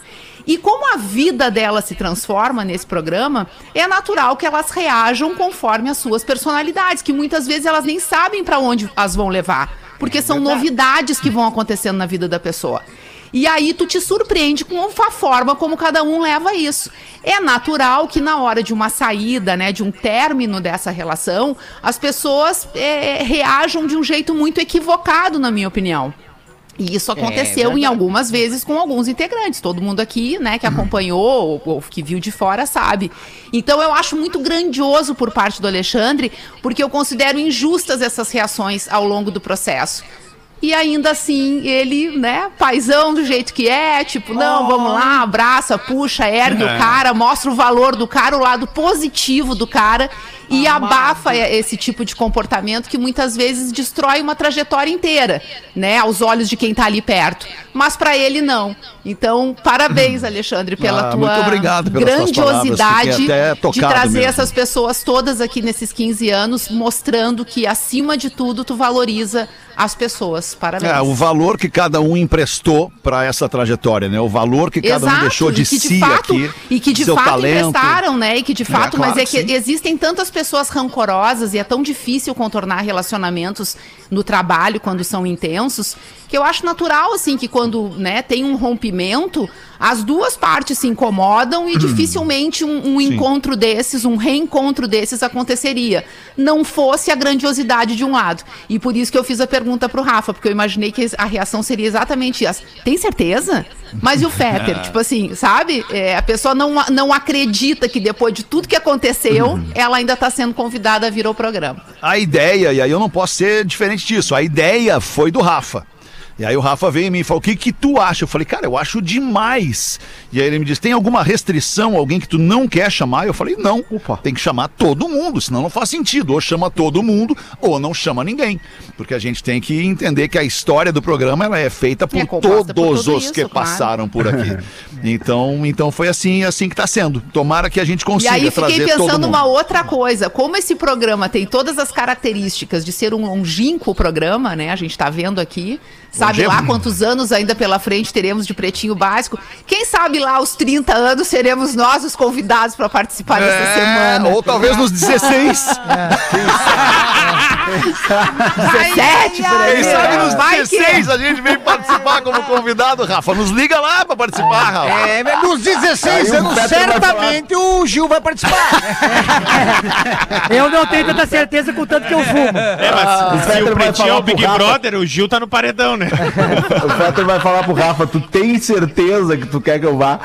E como a vida delas se transforma nesse programa, é natural que elas reajam conforme as suas personalidades, que muitas vezes elas nem sabem para onde as vão levar, porque são novidades que vão acontecendo na vida da pessoa. E aí tu te surpreende com a forma como cada um leva isso. É natural que na hora de uma saída, né, de um término dessa relação, as pessoas é, reajam de um jeito muito equivocado, na minha opinião. E isso aconteceu em algumas vezes com alguns integrantes. Todo mundo aqui, né, que acompanhou ou, ou que viu de fora sabe. Então eu acho muito grandioso por parte do Alexandre, porque eu considero injustas essas reações ao longo do processo. E ainda assim, ele, né, paizão do jeito que é, tipo, não, vamos lá, abraça, puxa, ergue o cara, mostra o valor do cara, o lado positivo do cara e abafa esse tipo de comportamento que muitas vezes destrói uma trajetória inteira, né, aos olhos de quem tá ali perto. Mas para ele não. Então, parabéns, Alexandre, pela Ah, tua obrigado palavras, grandiosidade de trazer mesmo. essas pessoas todas aqui nesses 15 anos, mostrando que acima de tudo tu valoriza as pessoas. Parabéns. É, o valor que cada um emprestou para essa trajetória, né? O valor que cada um deixou de, e que si fato, aqui, E que de fato talento. emprestaram, né? E que de fato, claro mas é que que sim. existem tantas pessoas rancorosas e é tão difícil contornar relacionamentos no trabalho quando são intensos, que eu acho natural, assim, que quando né, tem um rompimento, as duas partes se incomodam e dificilmente um, um encontro desses, um reencontro desses aconteceria. Não fosse a grandiosidade de um lado. E por isso que eu fiz a pergunta pro Rafa, porque eu imaginei que a reação seria exatamente essa. Tem certeza? Mas e o Fetter? tipo assim, sabe? É, a pessoa não, não acredita que depois de tudo que aconteceu, ela ainda está sendo convidada a vir ao programa. A ideia, e aí eu não posso ser diferente disso, a ideia foi do Rafa. E aí o Rafa veio em mim e falou: O que, que tu acha? Eu falei, cara, eu acho demais. E aí ele me disse: tem alguma restrição, alguém que tu não quer chamar? Eu falei, não. Tem que chamar todo mundo, senão não faz sentido. Ou chama todo mundo, ou não chama ninguém. Porque a gente tem que entender que a história do programa ela é feita por É por todos tudo os isso, que claro. passaram por aqui. então, então foi assim, assim que tá sendo. Tomara que a gente E consiga aí trazer fiquei todo pensando mundo. uma outra coisa. Como esse programa tem todas as características de ser um longínquo programa, né? A gente tá vendo aqui. Sabe Longevo. lá quantos anos ainda pela frente teremos de Pretinho Básico? Quem sabe lá aos 30 anos seremos nós os convidados para participar dessa É, semana. Ou talvez nos 16. 17 por aí. Quem sabe nos Vai que- 16 a gente vem participar como convidado, Rafa. Nos liga lá pra participar, Rafa. É, mas nos 16 Aí o anos, Peter certamente o Gil vai participar. Eu não tenho tanta certeza com o tanto que eu fumo. É, mas se Fetter o vai Pretinho é falar o Big. Brother, o Gil tá no paredão, né? O Fetter vai falar pro Rafa, tu tem certeza que tu quer que eu vá?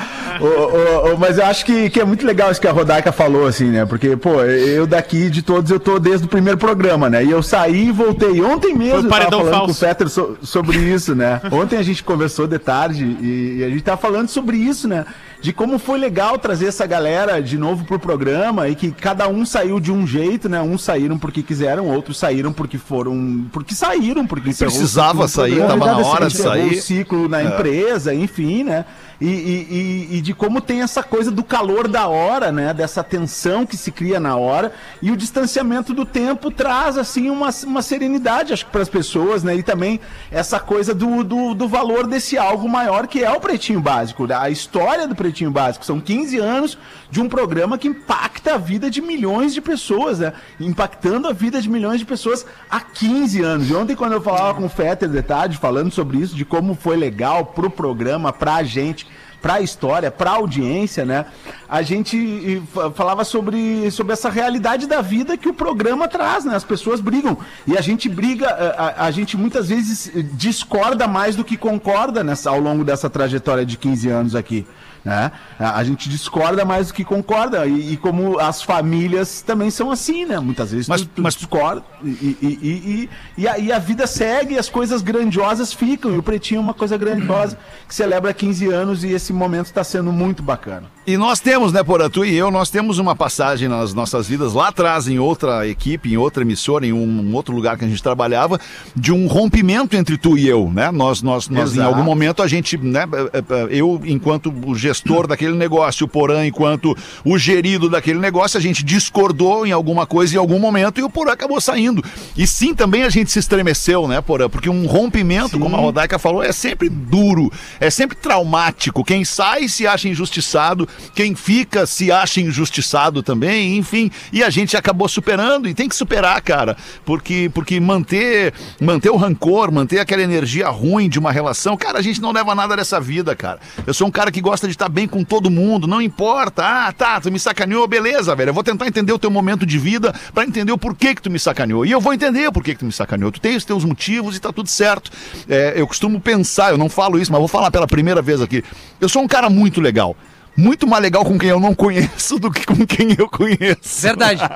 Mas eu acho que, que é muito legal isso que a Rodaica falou, assim, né? Porque, pô, eu daqui de todos, eu tô desde o primeiro programa, né? E eu saí e voltei. Ontem mesmo Foi eu tava falando falso. com o Fetter so- sobre isso, né? Ontem a gente conversou de tarde e, e a gente tava falando sobre isso, né? De como foi legal trazer essa galera de novo pro programa e que cada um saiu de um jeito, né? Uns saíram porque quiseram, outros saíram porque foram. Porque saíram, porque Precisava sair, tava na hora de Encerrou sair. o ciclo na empresa, enfim, né? E, e- e- e de como tem essa coisa do calor da hora, né? Dessa tensão que se cria na hora. E o distanciamento do tempo traz, assim, uma, uma serenidade, acho que, para as pessoas, né? E também essa coisa do, do, do valor desse algo maior que é o Pretinho Básico. A história do Pretinho Básico. São 15 anos de um programa que impacta a vida de milhões de pessoas, né? Impactando a vida de milhões de pessoas há 15 anos. E ontem, quando eu falava com o Fetter de tarde, falando sobre isso, de como foi legal pro programa, pra gente para a história, para a audiência, né? A gente fa- falava sobre, sobre essa realidade da vida que o programa traz, né? As pessoas brigam e a gente briga, a, a- a gente muitas vezes discorda mais do que concorda nessa, ao longo dessa trajetória de 15 anos aqui. Né? A, gente discorda mais do que concorda e, e como as famílias também são assim, né? Muitas vezes Mas- tu, tu mas- discorda e, e, e, a, e a vida segue e as coisas grandiosas ficam. E o Pretinho é uma coisa grandiosa que celebra 15 anos e esse momento está sendo muito bacana. E nós temos, né, Porã, tu e eu, nós temos uma passagem nas nossas vidas lá atrás, em outra equipe, em outra emissora, em um, um outro lugar que a gente trabalhava, de um rompimento entre tu e eu, né? Nós, nós, nós em algum momento, a gente, né, eh, eh, eu, enquanto o gestor daquele negócio, o Porã, enquanto o gerido daquele negócio, a gente discordou em alguma coisa em algum momento e o Porã acabou saindo. E sim, também a gente se estremeceu, né, Porã? Porque um rompimento, como a Rodaica falou, é sempre duro, é sempre traumático. Quem sai se acha injustiçado, quem fica se acha injustiçado também, enfim. E a gente acabou superando e tem que superar, cara, porque porque manter manter o rancor, manter aquela energia ruim de uma relação, cara, a gente não leva nada dessa vida, cara. Eu sou um cara que gosta de estar bem com todo mundo, não importa. Ah, tá, tu me sacaneou, beleza, velho. Eu vou tentar entender o teu momento de vida pra entender o porquê que tu me sacaneou. E eu vou entender o porquê que tu me sacaneou. Tu tem os teus motivos e tá tudo certo. É, eu costumo pensar, eu não falo isso, mas vou falar pela primeira vez aqui. Eu sou um cara muito legal. Muito mais legal com quem eu não conheço do que com quem eu conheço. Verdade.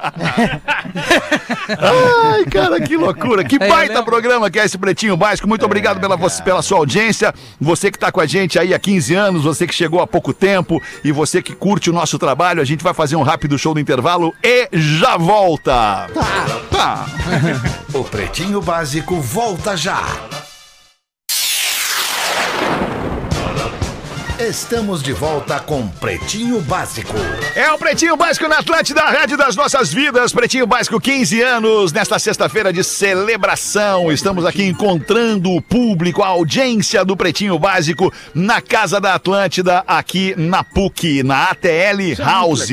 Ai, cara, que loucura. Que É, baita programa que é esse Pretinho Básico. Muito obrigado pela, você- pela sua audiência. Você que tá com a gente aí há 15 anos, você que chegou há pouco tempo e você que curte o nosso trabalho, a gente vai fazer um rápido show do intervalo e já volta. Tá. O Pretinho Básico volta já. Estamos de volta com Pretinho Básico. É o Pretinho Básico na Atlântida, a rádio das nossas vidas. Pretinho Básico, 15 anos, nesta sexta-feira de celebração. Estamos aqui encontrando o público, a audiência do Pretinho Básico na Casa da Atlântida, aqui na PUC, na ATL House.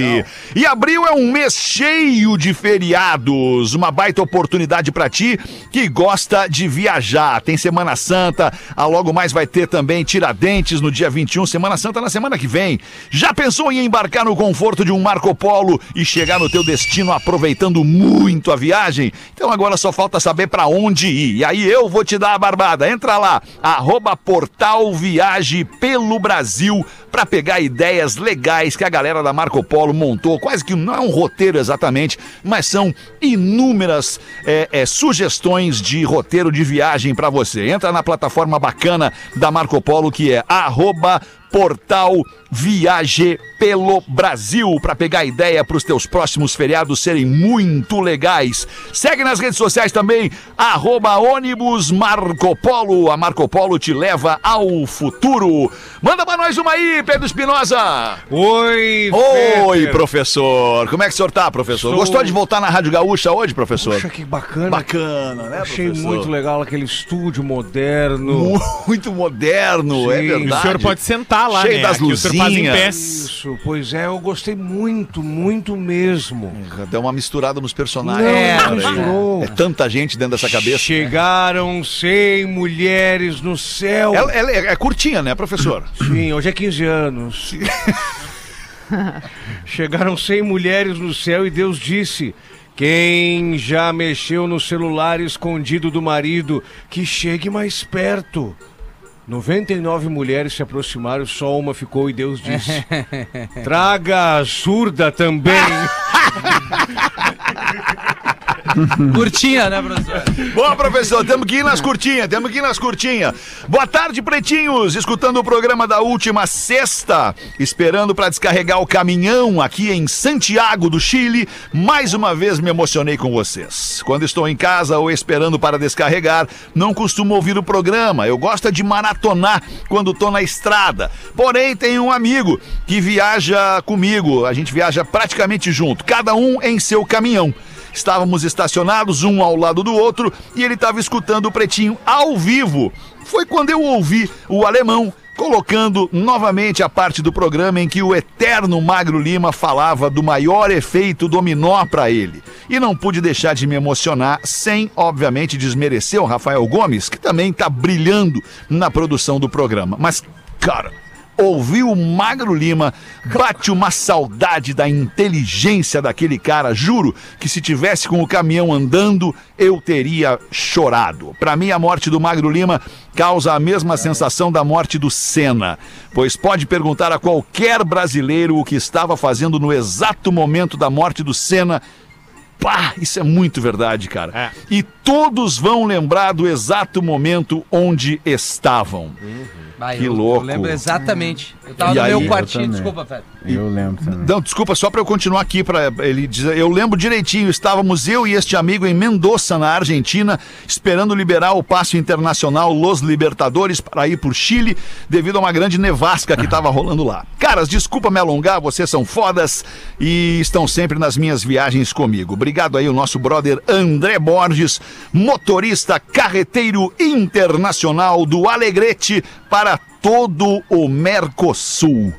E abril é um mês cheio de feriados, uma baita oportunidade pra ti que gosta de viajar. Tem Semana Santa, a logo mais vai ter também Tiradentes no dia 21, Semana Santa na semana que vem. Já pensou em embarcar no conforto de um Marco Polo e chegar no teu destino aproveitando muito a viagem? Então agora só falta saber pra onde ir. E aí eu vou te dar a barbada. Entra lá, arroba Portal Viagem pelo Brasil para pegar ideias legais que a galera da Marco Polo montou. Quase que não é um roteiro exatamente, mas são inúmeras é, é, sugestões de roteiro de viagem para você. Entra na plataforma bacana da Marco Polo que é arroba Portal Viaje pelo Brasil para pegar ideia para os teus próximos feriados serem muito legais. Segue nas redes sociais também, arroba ônibus Marco Polo. A Marco Polo te leva ao futuro. Manda para nós uma aí, Pedro Espinosa. Oi, Oi, professor. Como é que o senhor tá, professor? Sou- Gostou de voltar na Rádio Gaúcha hoje, professor? Poxa, que bacana. Bacana, né, Achei professor? muito legal aquele estúdio moderno. Muito moderno, é Sim, verdade. O senhor pode sentar lá, Cheio né? das Aqui o senhor faz em luzinhas. pé. Isso, pois é, eu gostei muito, muito mesmo. Deu uma misturada nos personagens. Não, cara, misturou. É tanta gente dentro dessa cabeça. Chegaram 100 mulheres no céu. Ela, ela é, é curtinha, né, professor? Sim, hoje é 15 anos. Chegaram 100 mulheres no céu e Deus disse: Quem já mexeu no celular escondido do marido, que chegue mais perto. 99 mulheres se aproximaram, só uma ficou e Deus disse: Traga a surda também. Curtinha, né, professor? Bom, professor, temos que ir nas curtinhas, temos que ir nas curtinhas. Boa tarde, pretinhos, escutando o programa da última sexta, esperando para descarregar o caminhão aqui em Santiago do Chile. Mais uma vez me emocionei com vocês. Quando estou em casa ou esperando para descarregar, não costumo ouvir o programa. Eu gosto de maratonar quando estou na estrada. Porém, tem um amigo que viaja comigo. A gente viaja praticamente junto, cada um em seu caminhão. Estávamos estacionados um ao lado do outro e ele estava escutando o Pretinho ao vivo. Foi quando eu ouvi o alemão colocando novamente a parte do programa em que o eterno Magro Lima falava do maior efeito dominó para ele. E não pude deixar de me emocionar sem, obviamente, desmerecer o Rafael Gomes, que também tá brilhando na produção do programa. Mas, cara, ouvir o Magro Lima bate uma saudade da inteligência daquele cara. Juro que se tivesse com o caminhão andando, eu teria chorado. Para mim, a morte do Magro Lima causa a mesma sensação da morte do Senna, pois pode perguntar a qualquer brasileiro o que estava fazendo no exato momento da morte do Senna. Pá, isso é muito verdade, cara. É. E todos vão lembrar do exato momento onde estavam. Vai, Que eu- louco. Eu lembro exatamente. Eu tava E no aí? meu Eu quartinho, desculpa, Fred. Eu lembro também. Não, desculpa, só para eu continuar aqui para ele dizer, eu lembro direitinho, estávamos eu e este amigo em Mendoza, na Argentina, esperando liberar o passe internacional Los Libertadores para ir por Chile, devido a uma grande nevasca que estava rolando lá. Caras, desculpa me alongar, vocês são fodas e estão sempre nas minhas viagens comigo. Obrigado aí o nosso brother André Borges, motorista carreteiro internacional do Alegrete para todo o Mercosul.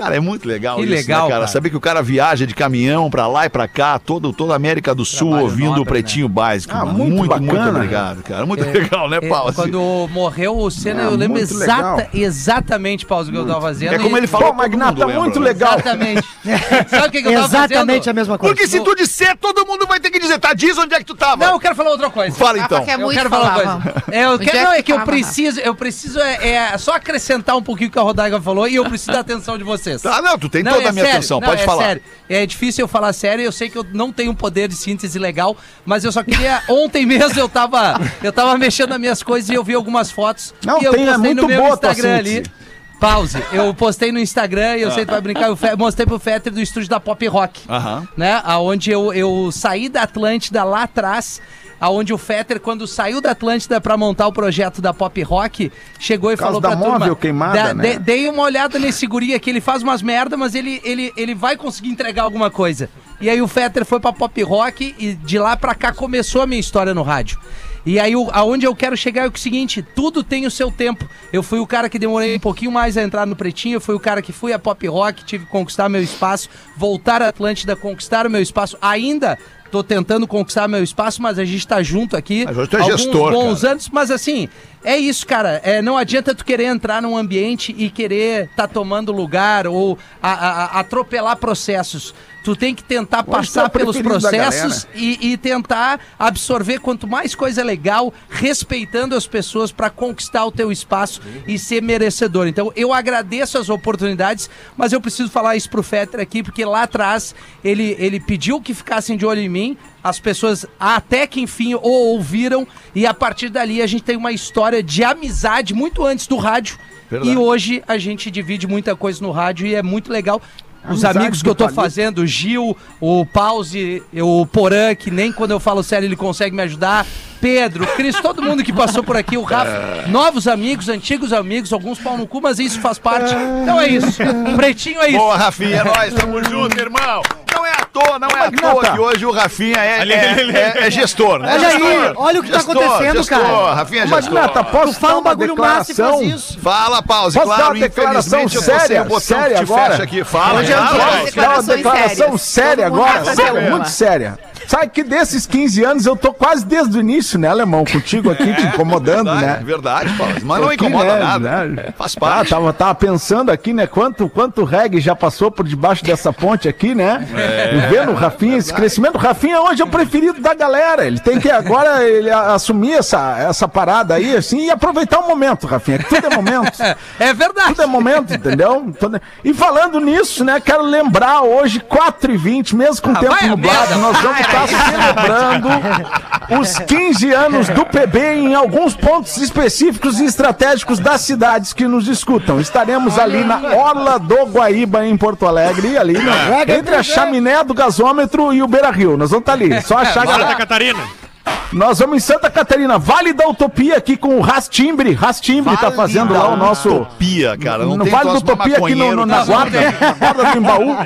Cara, é muito legal Que isso, legal, né, cara? cara. Saber que o cara viaja de caminhão pra lá e pra cá, todo, toda a América do Sul Trabalho ouvindo nobre, o Pretinho Básico. Ah, muito muito, muito bacana, obrigado, cara. Muito legal, né, É, Paulo? quando morreu o Senna, Ah, eu lembro muito exata, exatamente, Paulo, o que eu tava fazendo. É como ele falou, Magnata, muito né? legal. Exatamente. Sabe o que, que eu tava Exatamente fazendo? a mesma coisa. Porque se tu disser, todo mundo vai ter que dizer, tá, diz onde é que tu tava. Não, eu quero falar outra coisa. Fala então. quer Eu muito quero falar uma coisa. É, eu quero, é não, que é que eu preciso, eu preciso é, é só acrescentar um pouquinho o que a Rodaiga falou e eu preciso da atenção de vocês. Tá, não, tu tem Não, toda é a minha sério, atenção, não, pode é falar. sério. É difícil eu falar sério, eu sei que eu não tenho um poder de síntese legal, mas eu só queria. Ontem mesmo eu tava, eu tava mexendo nas minhas coisas e eu vi algumas fotos. Não, e eu tem, é muito boa a tua Instagram ali. Pause. Eu postei no Instagram e eu sei que tu vai brincar. Eu mostrei pro Fetter do estúdio da Pop Rock. Aham. Né? Aonde eu, eu saí da Atlântida lá atrás. Aonde o Fetter, quando saiu da Atlântida pra montar o projeto da Pop Rock, chegou e falou da pra turma... móvel queimada, "Dá- né?" de- dei uma olhada nesse guri aqui, ele faz umas merda, mas ele, ele, ele vai conseguir entregar alguma coisa. E aí o Fetter foi pra Pop Rock e de lá pra cá começou a minha história no rádio. E aí, o- aonde eu quero chegar é o seguinte: tudo tem o seu tempo. Eu fui o cara que demorei um pouquinho mais a entrar no Pretinho, eu fui o cara que fui a Pop Rock, tive que conquistar meu espaço, voltar à Atlântida, conquistar o meu espaço. Ainda tô tentando conquistar meu espaço, mas a gente tá junto aqui. Mas hoje tu é alguns gestor, bons cara. anos, mas assim, é isso, cara. É, não adianta tu querer entrar num ambiente e querer tá tomando lugar ou a- a- a- atropelar processos. Tu tem que tentar é passar pelos processos e, e tentar absorver quanto mais coisa legal, respeitando as pessoas para conquistar o teu espaço e ser merecedor. Então, eu agradeço as oportunidades, mas eu preciso falar isso pro Fetter aqui, porque lá atrás ele, ele pediu que ficassem de olho em mim, as pessoas até que enfim o ouviram, e a partir dali a gente tem uma história de amizade muito antes do rádio. Verdade. E hoje a gente divide muita coisa no rádio e é muito legal. Os Amizade amigos que eu tô palito. fazendo, o Gil, o Pause, o Porã, que nem quando eu falo sério ele consegue me ajudar. Pedro, Cris, todo mundo que passou por aqui, o Rafa, novos amigos, antigos amigos, alguns pau no cu, mas isso faz parte. Então é isso. Pretinho é isso. Boa, Rafinha, é nóis, tamo junto, irmão. Não é à toa, não é à toa que hoje o Rafinha é, é, é- é gestor, né? Olha aí, Gestor. olha o que tá Gestor, acontecendo, gestor, cara. Rafinha é Mas, gestor. Nata, posso Tu fala um bagulho massa e faz isso. Fala, pause, Posso claro, uma declaração infelizmente eu séria? o Séria que te agora? fecha aqui. Fala, Hoje é um uma declaração séria agora, muito séria. Sabe que desses 15 anos eu tô quase desde o início, né, Alemão? Contigo aqui, te incomodando, Verdade, né? verdade, Paulo. Mas não Aqui, incomoda né, nada. né? Faz Ah, parte. tava, tava pensando aqui, né? Quanto, quanto reggae já passou por debaixo dessa ponte aqui, né? e vendo o Rafinha, esse crescimento. O Rafinha hoje é o preferido da galera. Ele tem que agora ele assumir essa, essa parada aí, assim, e aproveitar o momento, Rafinha. que Tudo é momento. É verdade. Tudo é momento, entendeu? Tudo- E falando nisso, né, quero lembrar hoje, 4h20, mesmo com o Ah, tempo nublado, nós vamos estar celebrando os 15 anos do PB em alguns pontos específicos e estratégicos das cidades que nos escutam. Estaremos ali na Orla do Guaíba, em Porto Alegre, e ali no- entre a chaminé do gasômetro e o Beira Rio. Nós vamos estar ali, só achar a galera. Catarina. Nós vamos em Santa Catarina, Vale da Utopia, aqui com o Rastimbre. Rastimbre tá Vale fazendo da lá o nosso. Utopia, cara. Não no Vale da Utopia aqui no, no- na guarda, tá? guarda do Embaú.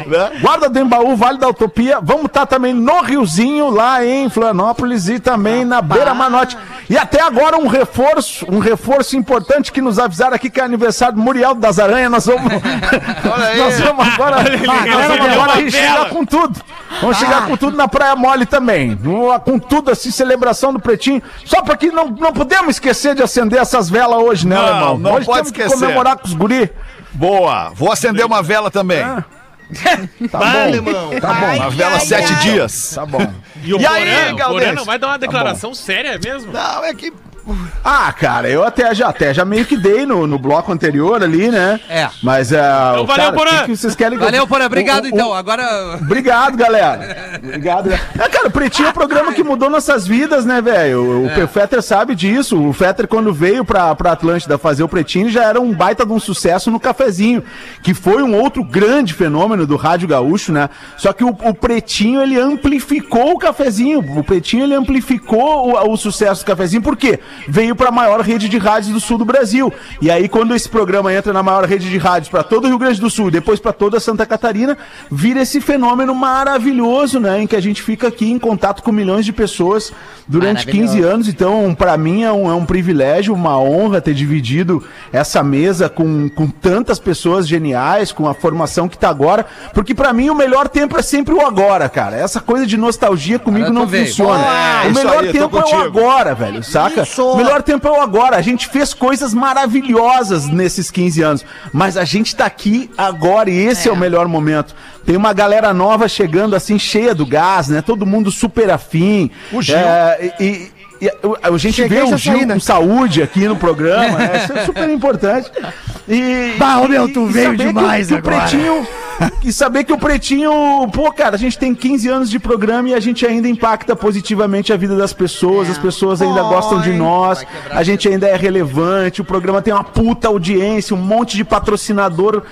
Guarda do Embaú, Vale da Utopia. Vamos estar também no Riozinho, lá em Florianópolis e também na Beira Manote. E até agora um reforço, um reforço importante que nos avisaram aqui que é aniversário do Muriel das Aranhas. Nós vamos, nós vamos agora, nós vamos agora aí chegar com tudo. Vamos chegar com tudo na Praia Mole também. Com tudo assim, celebração do Pretinho. Só para que não, não podemos esquecer de acender essas velas hoje, né, Não, irmão? não hoje pode temos que esquecer. comemorar com os guri. Boa. Vou acender uma vela também. Tá bom. Tá bom. Uma vela sete dias. Tá bom. E o E aí, Porã, o Galdês? Porã não vai dar uma declaração séria mesmo? Não, é que. Ah, cara, eu até já, até já meio que dei no, no bloco anterior ali, né? É. Mas é. Então, o valeu, cara, Porã. o que vocês querem que eu- Valeu, Porã. Obrigado, o- o- então. Agora. Obrigado, galera. Obrigado. É, cara, o Pretinho é um programa que mudou nossas vidas, né, velho? O, É. o Fetter sabe disso. O Fetter, quando veio pra, pra Atlântida fazer o Pretinho, já era um baita de um sucesso no cafezinho, que foi um outro grande fenômeno do Rádio Gaúcho, né? Só que o, o Pretinho, ele amplificou o cafezinho. O Pretinho, ele amplificou o, o sucesso do cafezinho, por quê? Veio pra maior rede de rádios do sul do Brasil. E aí, quando esse programa entra na maior rede de rádios pra todo o Rio Grande do Sul e depois pra toda Santa Catarina, vira esse fenômeno maravilhoso, né? Em que a gente fica aqui em contato com milhões de pessoas durante 15 anos. Então, pra mim é um, é um privilégio, uma honra ter dividido essa mesa com, com tantas pessoas geniais, com a formação que tá agora. Porque pra mim o melhor tempo é sempre o agora, cara. Essa coisa de nostalgia comigo não veio. funciona. Boa, o melhor aí, tempo é o agora, velho, saca? Isso. O melhor tempo é o agora. A gente fez coisas maravilhosas nesses 15 anos, mas a gente tá aqui agora e esse é, o melhor momento. Tem uma galera nova chegando assim, cheia do gás, né? Todo mundo super afim. O Gil. É, e, e- e a, a gente Cheguei vê o Gil com saúde aqui no programa, né? Isso é super importante. E, Bah, ô, meu, tu e veio saber que o- demais que o agora. Pretinho, e saber que o Pretinho, pô, cara, a gente tem 15 anos de programa e a gente ainda impacta positivamente a vida das pessoas, as pessoas ainda gostam de nós, a gente ainda é relevante, o programa tem uma puta audiência, um monte de patrocinador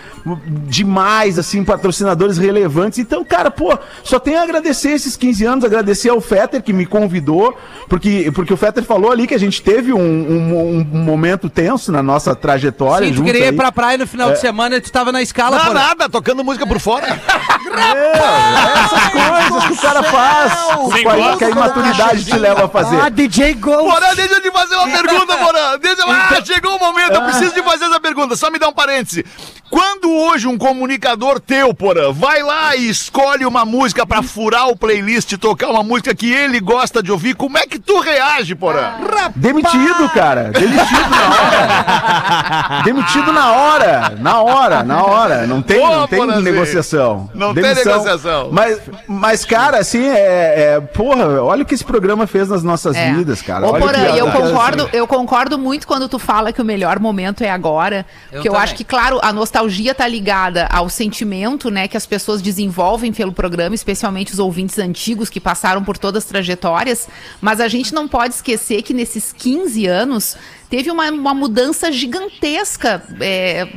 demais, assim, patrocinadores relevantes. Então, cara, pô, só tenho a agradecer esses 15 anos, agradecer ao Fetter que me convidou, porque, porque o Fetter falou ali que a gente teve um, um- um momento tenso na nossa trajetória. Sim, tu queria ir pra praia no final de semana e tu tava na escala, Não, Porã. nada, tocando música por fora. Essas coisas que o cara faz, Sem gosto, que a imaturidade te leva a fazer. Ah, DJ Ghost. Porã, deixa eu te fazer uma pergunta, Porã. Deixa... Ah, chegou o momento, eu preciso de fazer essa pergunta. Só me dá um parêntese. Quando hoje um comunicador teu, Porã, vai lá e escolhe uma música pra furar o playlist, tocar uma música que ele gosta de ouvir, como é que tu reage, Porã? Demitido, cara. Demitido na hora. Demitido na hora. Na hora, na hora. Não tem, Boa, não tem negociação. Não tem negociação. Mas, mas cara, assim, é, é- Porra, olha o que esse programa fez nas nossas É. vidas, cara. Ô, Porã, que- eu que- concordo, eu concordo muito quando tu fala que o melhor momento é agora. Porque eu, também. acho que, claro, a nostalgia tá ligada ao sentimento, né, que as pessoas desenvolvem pelo programa, especialmente os ouvintes antigos que passaram por todas as trajetórias. Mas a gente não pode esquecer que nesses 15 anos teve uma, uma mudança gigantesca é,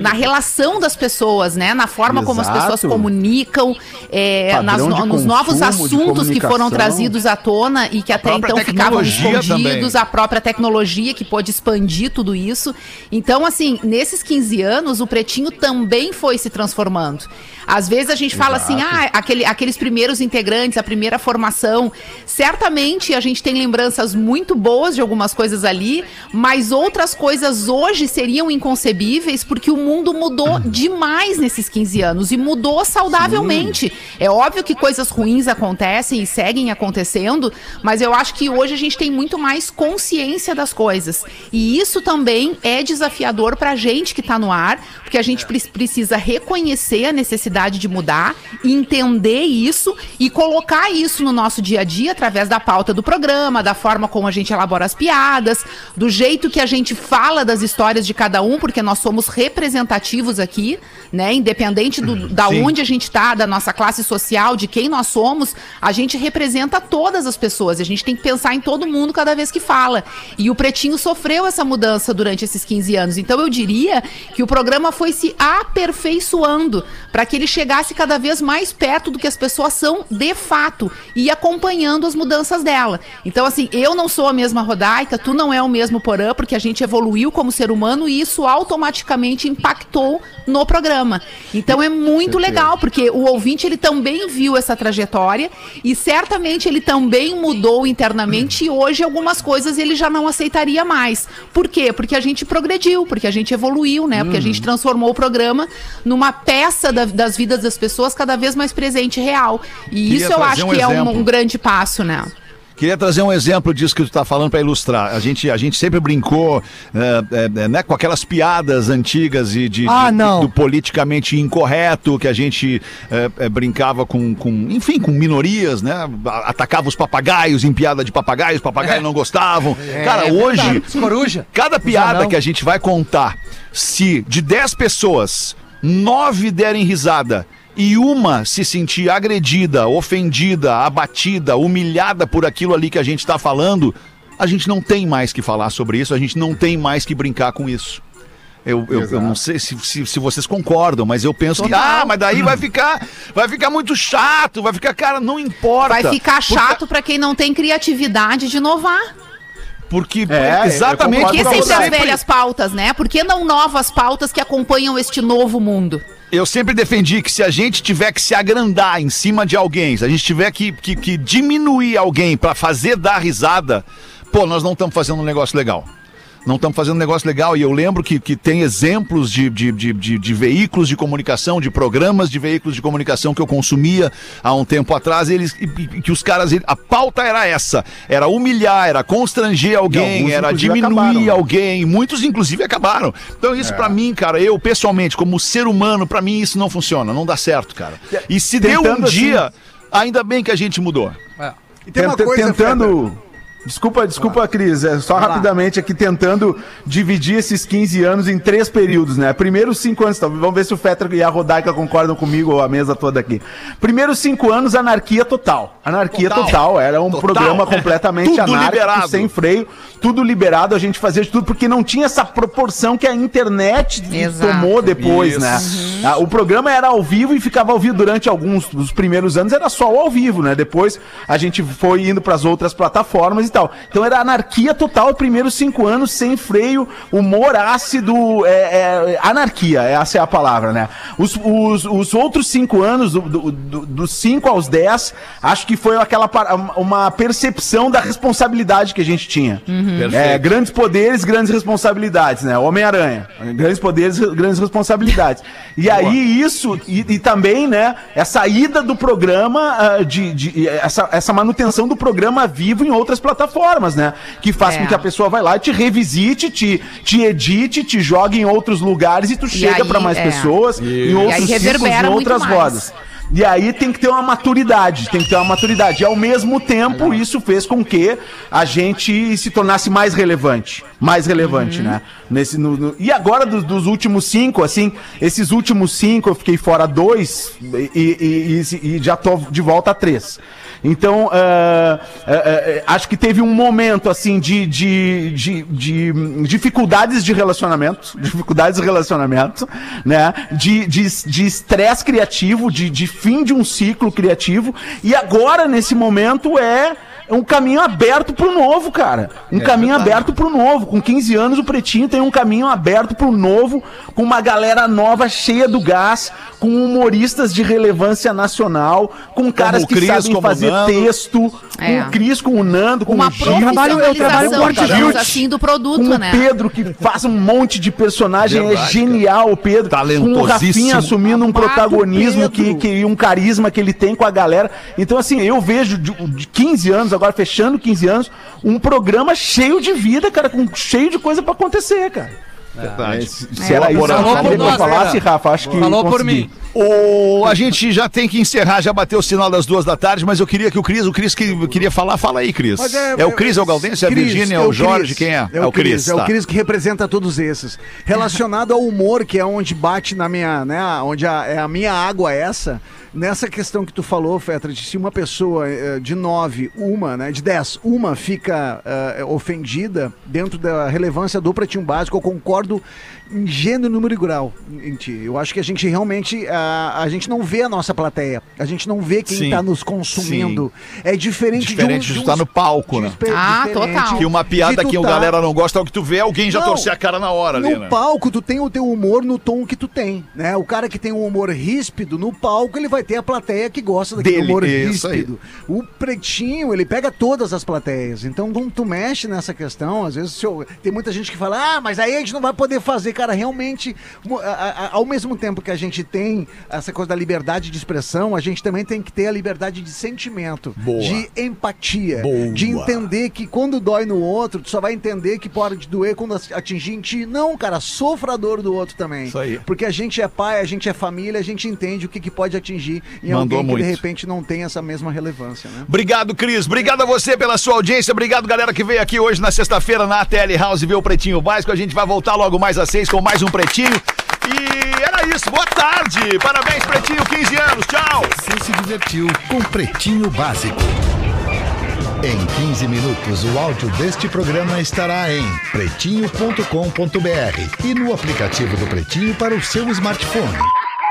na relação das pessoas, né? Na forma como as Exato. pessoas comunicam, é, nas- nos consumo, novos assuntos que foram trazidos à tona e que até então ficavam escondidos, também. a própria tecnologia que pôde expandir tudo isso. Então, assim, nesses 15 anos, o Pretinho também foi se transformando. Às vezes a gente fala assim, ah, aquele, aqueles primeiros integrantes, a primeira formação. Certamente a gente tem lembranças muito boas de algumas coisas ali, mas outras coisas hoje seriam inconcebíveis porque o mundo mudou demais nesses 15 anos e mudou saudavelmente. É óbvio que coisas ruins acontecem e seguem acontecendo, mas eu acho que hoje a gente tem muito mais consciência das coisas. E isso também é desafiador pra gente que tá no ar, porque a gente pre- precisa reconhecer a necessidade de mudar, entender isso e colocar isso no nosso dia a dia através da pauta do programa, da forma como a gente elabora as piadas, do jeito que a gente fala das histórias de cada um, porque nós somos representativos aqui, né? Independente do, da onde a gente tá, da nossa classe social, de quem nós somos, a gente representa todas as pessoas. A gente tem que pensar em todo mundo cada vez que fala. E o Pretinho sofreu essa mudança durante esses 15 anos. Então eu diria que o programa foi se aperfeiçoando para que ele chegasse cada vez mais perto do que as pessoas são de fato e acompanhando as mudanças dela. Então, assim, eu não sou a mesma Rodaica, tu não é o mesmo Porã, porque a gente evoluiu como ser humano e isso automaticamente impactou no programa. Então é muito legal, porque o ouvinte ele também viu essa trajetória e certamente ele também mudou internamente e hoje algumas coisas ele já não aceitaria mais. Por quê? Porque a gente progrediu, porque a gente evoluiu, né? Porque a gente transformou o programa numa peça da- das vidas das pessoas cada vez mais presente e real. E Queria isso eu acho um que é um, exemplo. um grande passo, né? Queria trazer um exemplo disso que tu tá falando para ilustrar. A gente, a gente sempre brincou é, é, né, com aquelas piadas antigas e de, Ah, de- não. do politicamente incorreto, que a gente é, é, brincava com, com, enfim, com minorias, né? Atacava os papagaios em piada de papagaios, os papagaios não gostavam. Cara, hoje, Coruja. cada piada que a gente vai contar, se de 10 pessoas, 9 derem risada e uma se sentir agredida, ofendida, abatida, humilhada por aquilo ali que a gente está falando, a gente não tem mais que falar sobre isso, a gente não tem mais que brincar com isso. Eu, eu, eu não sei se, se, se vocês concordam, mas eu penso que, ah, mas daí vai ficar, vai ficar muito chato, vai ficar, cara, não importa. Vai ficar Porque- chato pra quem não tem criatividade de inovar. Porque, É, eu exatamente. Por que sempre as velhas pautas, né? Por que não novas pautas que acompanham este novo mundo? Eu sempre defendi que se a gente tiver que se agrandar em cima de alguém, se a gente tiver que, que, que diminuir alguém pra fazer dar risada, pô, nós não estamos fazendo um negócio legal. Não estamos fazendo um negócio legal. E eu lembro que, que tem exemplos de, de, de, de, de veículos de comunicação, de programas de veículos de comunicação que eu consumia há um tempo atrás, e eles, e, e que os caras. A pauta era essa: era humilhar, era constranger alguém, alguns, era diminuir acabaram, né? alguém. Muitos, inclusive, acabaram. Então, isso pra mim, cara, eu pessoalmente, como ser humano, pra mim isso não funciona, não dá certo, cara. E se deu um Tentando assim- dia, ainda bem que a gente mudou. E tem uma coisa, tentando. Desculpa, desculpa, Cris. É só Vai lá. rapidamente aqui tentando dividir esses 15 anos em três períodos, né? Primeiro cinco anos, então, vamos ver se o Fetter e a Rodaica concordam comigo ou a mesa toda aqui. Primeiros cinco anos, anarquia total. Anarquia Total. total. Era um Total. programa completamente Tudo anárquico, liberado. sem freio, tudo liberado, a gente fazia de tudo, porque não tinha essa proporção que a internet Exato. tomou depois, Isso. né? Ah, o programa era ao vivo e ficava ao vivo durante alguns dos primeiros anos, era só o ao vivo, né? Depois a gente foi indo para as outras plataformas e tal. Então era anarquia total, os primeiros cinco anos, sem freio, humor ácido, é, é, anarquia, essa é a palavra, né? Os, os, os outros cinco anos, do, do, do- dos cinco aos dez, acho que foi aquela uma percepção da responsabilidade que a gente tinha. É, grandes poderes, grandes responsabilidades, né? Homem-Aranha. Grandes poderes, grandes responsabilidades. E aí isso, e, e também, né, essa ida do programa, ah, de, de- essa, essa manutenção do programa vivo em outras plataformas, né? Que faz É. com que a pessoa vai lá e te revisite, te, te edite, te jogue em outros lugares e tu chega para mais é. pessoas, em E outros aí ciclos, reverbera em outras rodas. E aí tem que ter uma maturidade, tem que ter uma maturidade. E ao mesmo tempo, isso fez com que a gente se tornasse mais relevante. Mais relevante, né? Nesse, no- no- e agora, dos, dos últimos cinco, assim, esses últimos cinco eu fiquei fora dois e, e- e- e já tô de volta a três. Então, ah, ah, ah, acho que teve um momento, assim, de, de, de, de, dificuldades de relacionamento, dificuldades de relacionamento, né? De de de estresse criativo, de, de fim de um ciclo criativo. E agora, nesse momento, é um caminho aberto pro novo, cara. Um caminho aberto pro novo. Com 15 anos, o Pretinho tem um caminho aberto pro novo, com uma galera nova cheia do gás, com humoristas de relevância nacional, com caras o que Cris, sabem como o fazer Nando. texto, É. com o Cris, com o Nando, com Uma o Gil, trabalho- eu trabalho com arte digamos Guild. assim, do com produto, o né? Pedro, que faz um monte de personagem, é Verdade, genial o Pedro. Com o. Rafinha assumindo um protagonismo que, Pedro. que um carisma que ele tem com a galera. Então, assim, eu vejo de, de 15 anos, agora fechando 15 anos, um programa cheio de vida, cara, com cheio de coisa pra acontecer, cara. Verdade. Se, se era isso Falou que por nós, falasse? Rafa, acho que Falou por mim. O, a gente já tem que encerrar, já bateu o sinal das duas da tarde, mas eu queria que o Cris, o Cris que queria falar, fala aí, Cris. Mas É, o Cris, é o Galdense, é a Virgínia, é o Jorge, quem é? É o Cris, é o tá. Cris que representa todos esses. Relacionado ao humor, que é onde bate na minha, né, onde a- é a minha água essa, nessa questão que tu falou, Fetra, de se uma pessoa eh, de nove, uma, né, de dez, uma fica eh, ofendida dentro da relevância do pretinho básico, eu concordo em gênero, número e grau em ti. Eu acho que a gente realmente, a, a gente não vê a nossa plateia, a gente não vê quem Sim. está nos consumindo. É diferente, Diferente de de um... estar no palco, né? de Ah, total. Que uma piada de tu que o tá- galera não gosta, é o que tu vê, alguém já Não, torcer a cara na hora ali, No né? palco, tu tem o teu humor no tom que tu tem, né? O cara que tem um humor ríspido, no palco ele vai ter a plateia que gosta daquele Dele, humor isso aí. ríspido. O pretinho, ele pega todas as plateias. Então, quando tu mexe nessa questão, às vezes se eu- tem muita gente que fala, ah, mas aí a gente não vai poder fazer. Cara, realmente, ao mesmo tempo que a gente tem essa coisa da liberdade de expressão, a gente também tem que ter a liberdade de sentimento, Boa. de empatia, Boa. de entender que quando dói no outro, tu só vai entender que pode doer quando atingir em ti. Não, cara, sofra a dor do outro também. Isso aí. Porque a gente é pai, a gente é família, a gente entende o que, que pode atingir em Mandou alguém que muito. de repente não tem essa mesma relevância, né? Obrigado, Cris. Obrigado a você pela sua audiência. Obrigado, galera, que veio aqui hoje na sexta-feira na ATL House ver o Pretinho Básico. A gente vai voltar logo mais às seis com mais um Pretinho. E era isso. Boa tarde. Parabéns, Pretinho. 15 anos. Tchau. Você se divertiu com Pretinho Básico. Em 15 minutos, o áudio deste programa estará em pretinho.com.br e no aplicativo do Pretinho para o seu smartphone.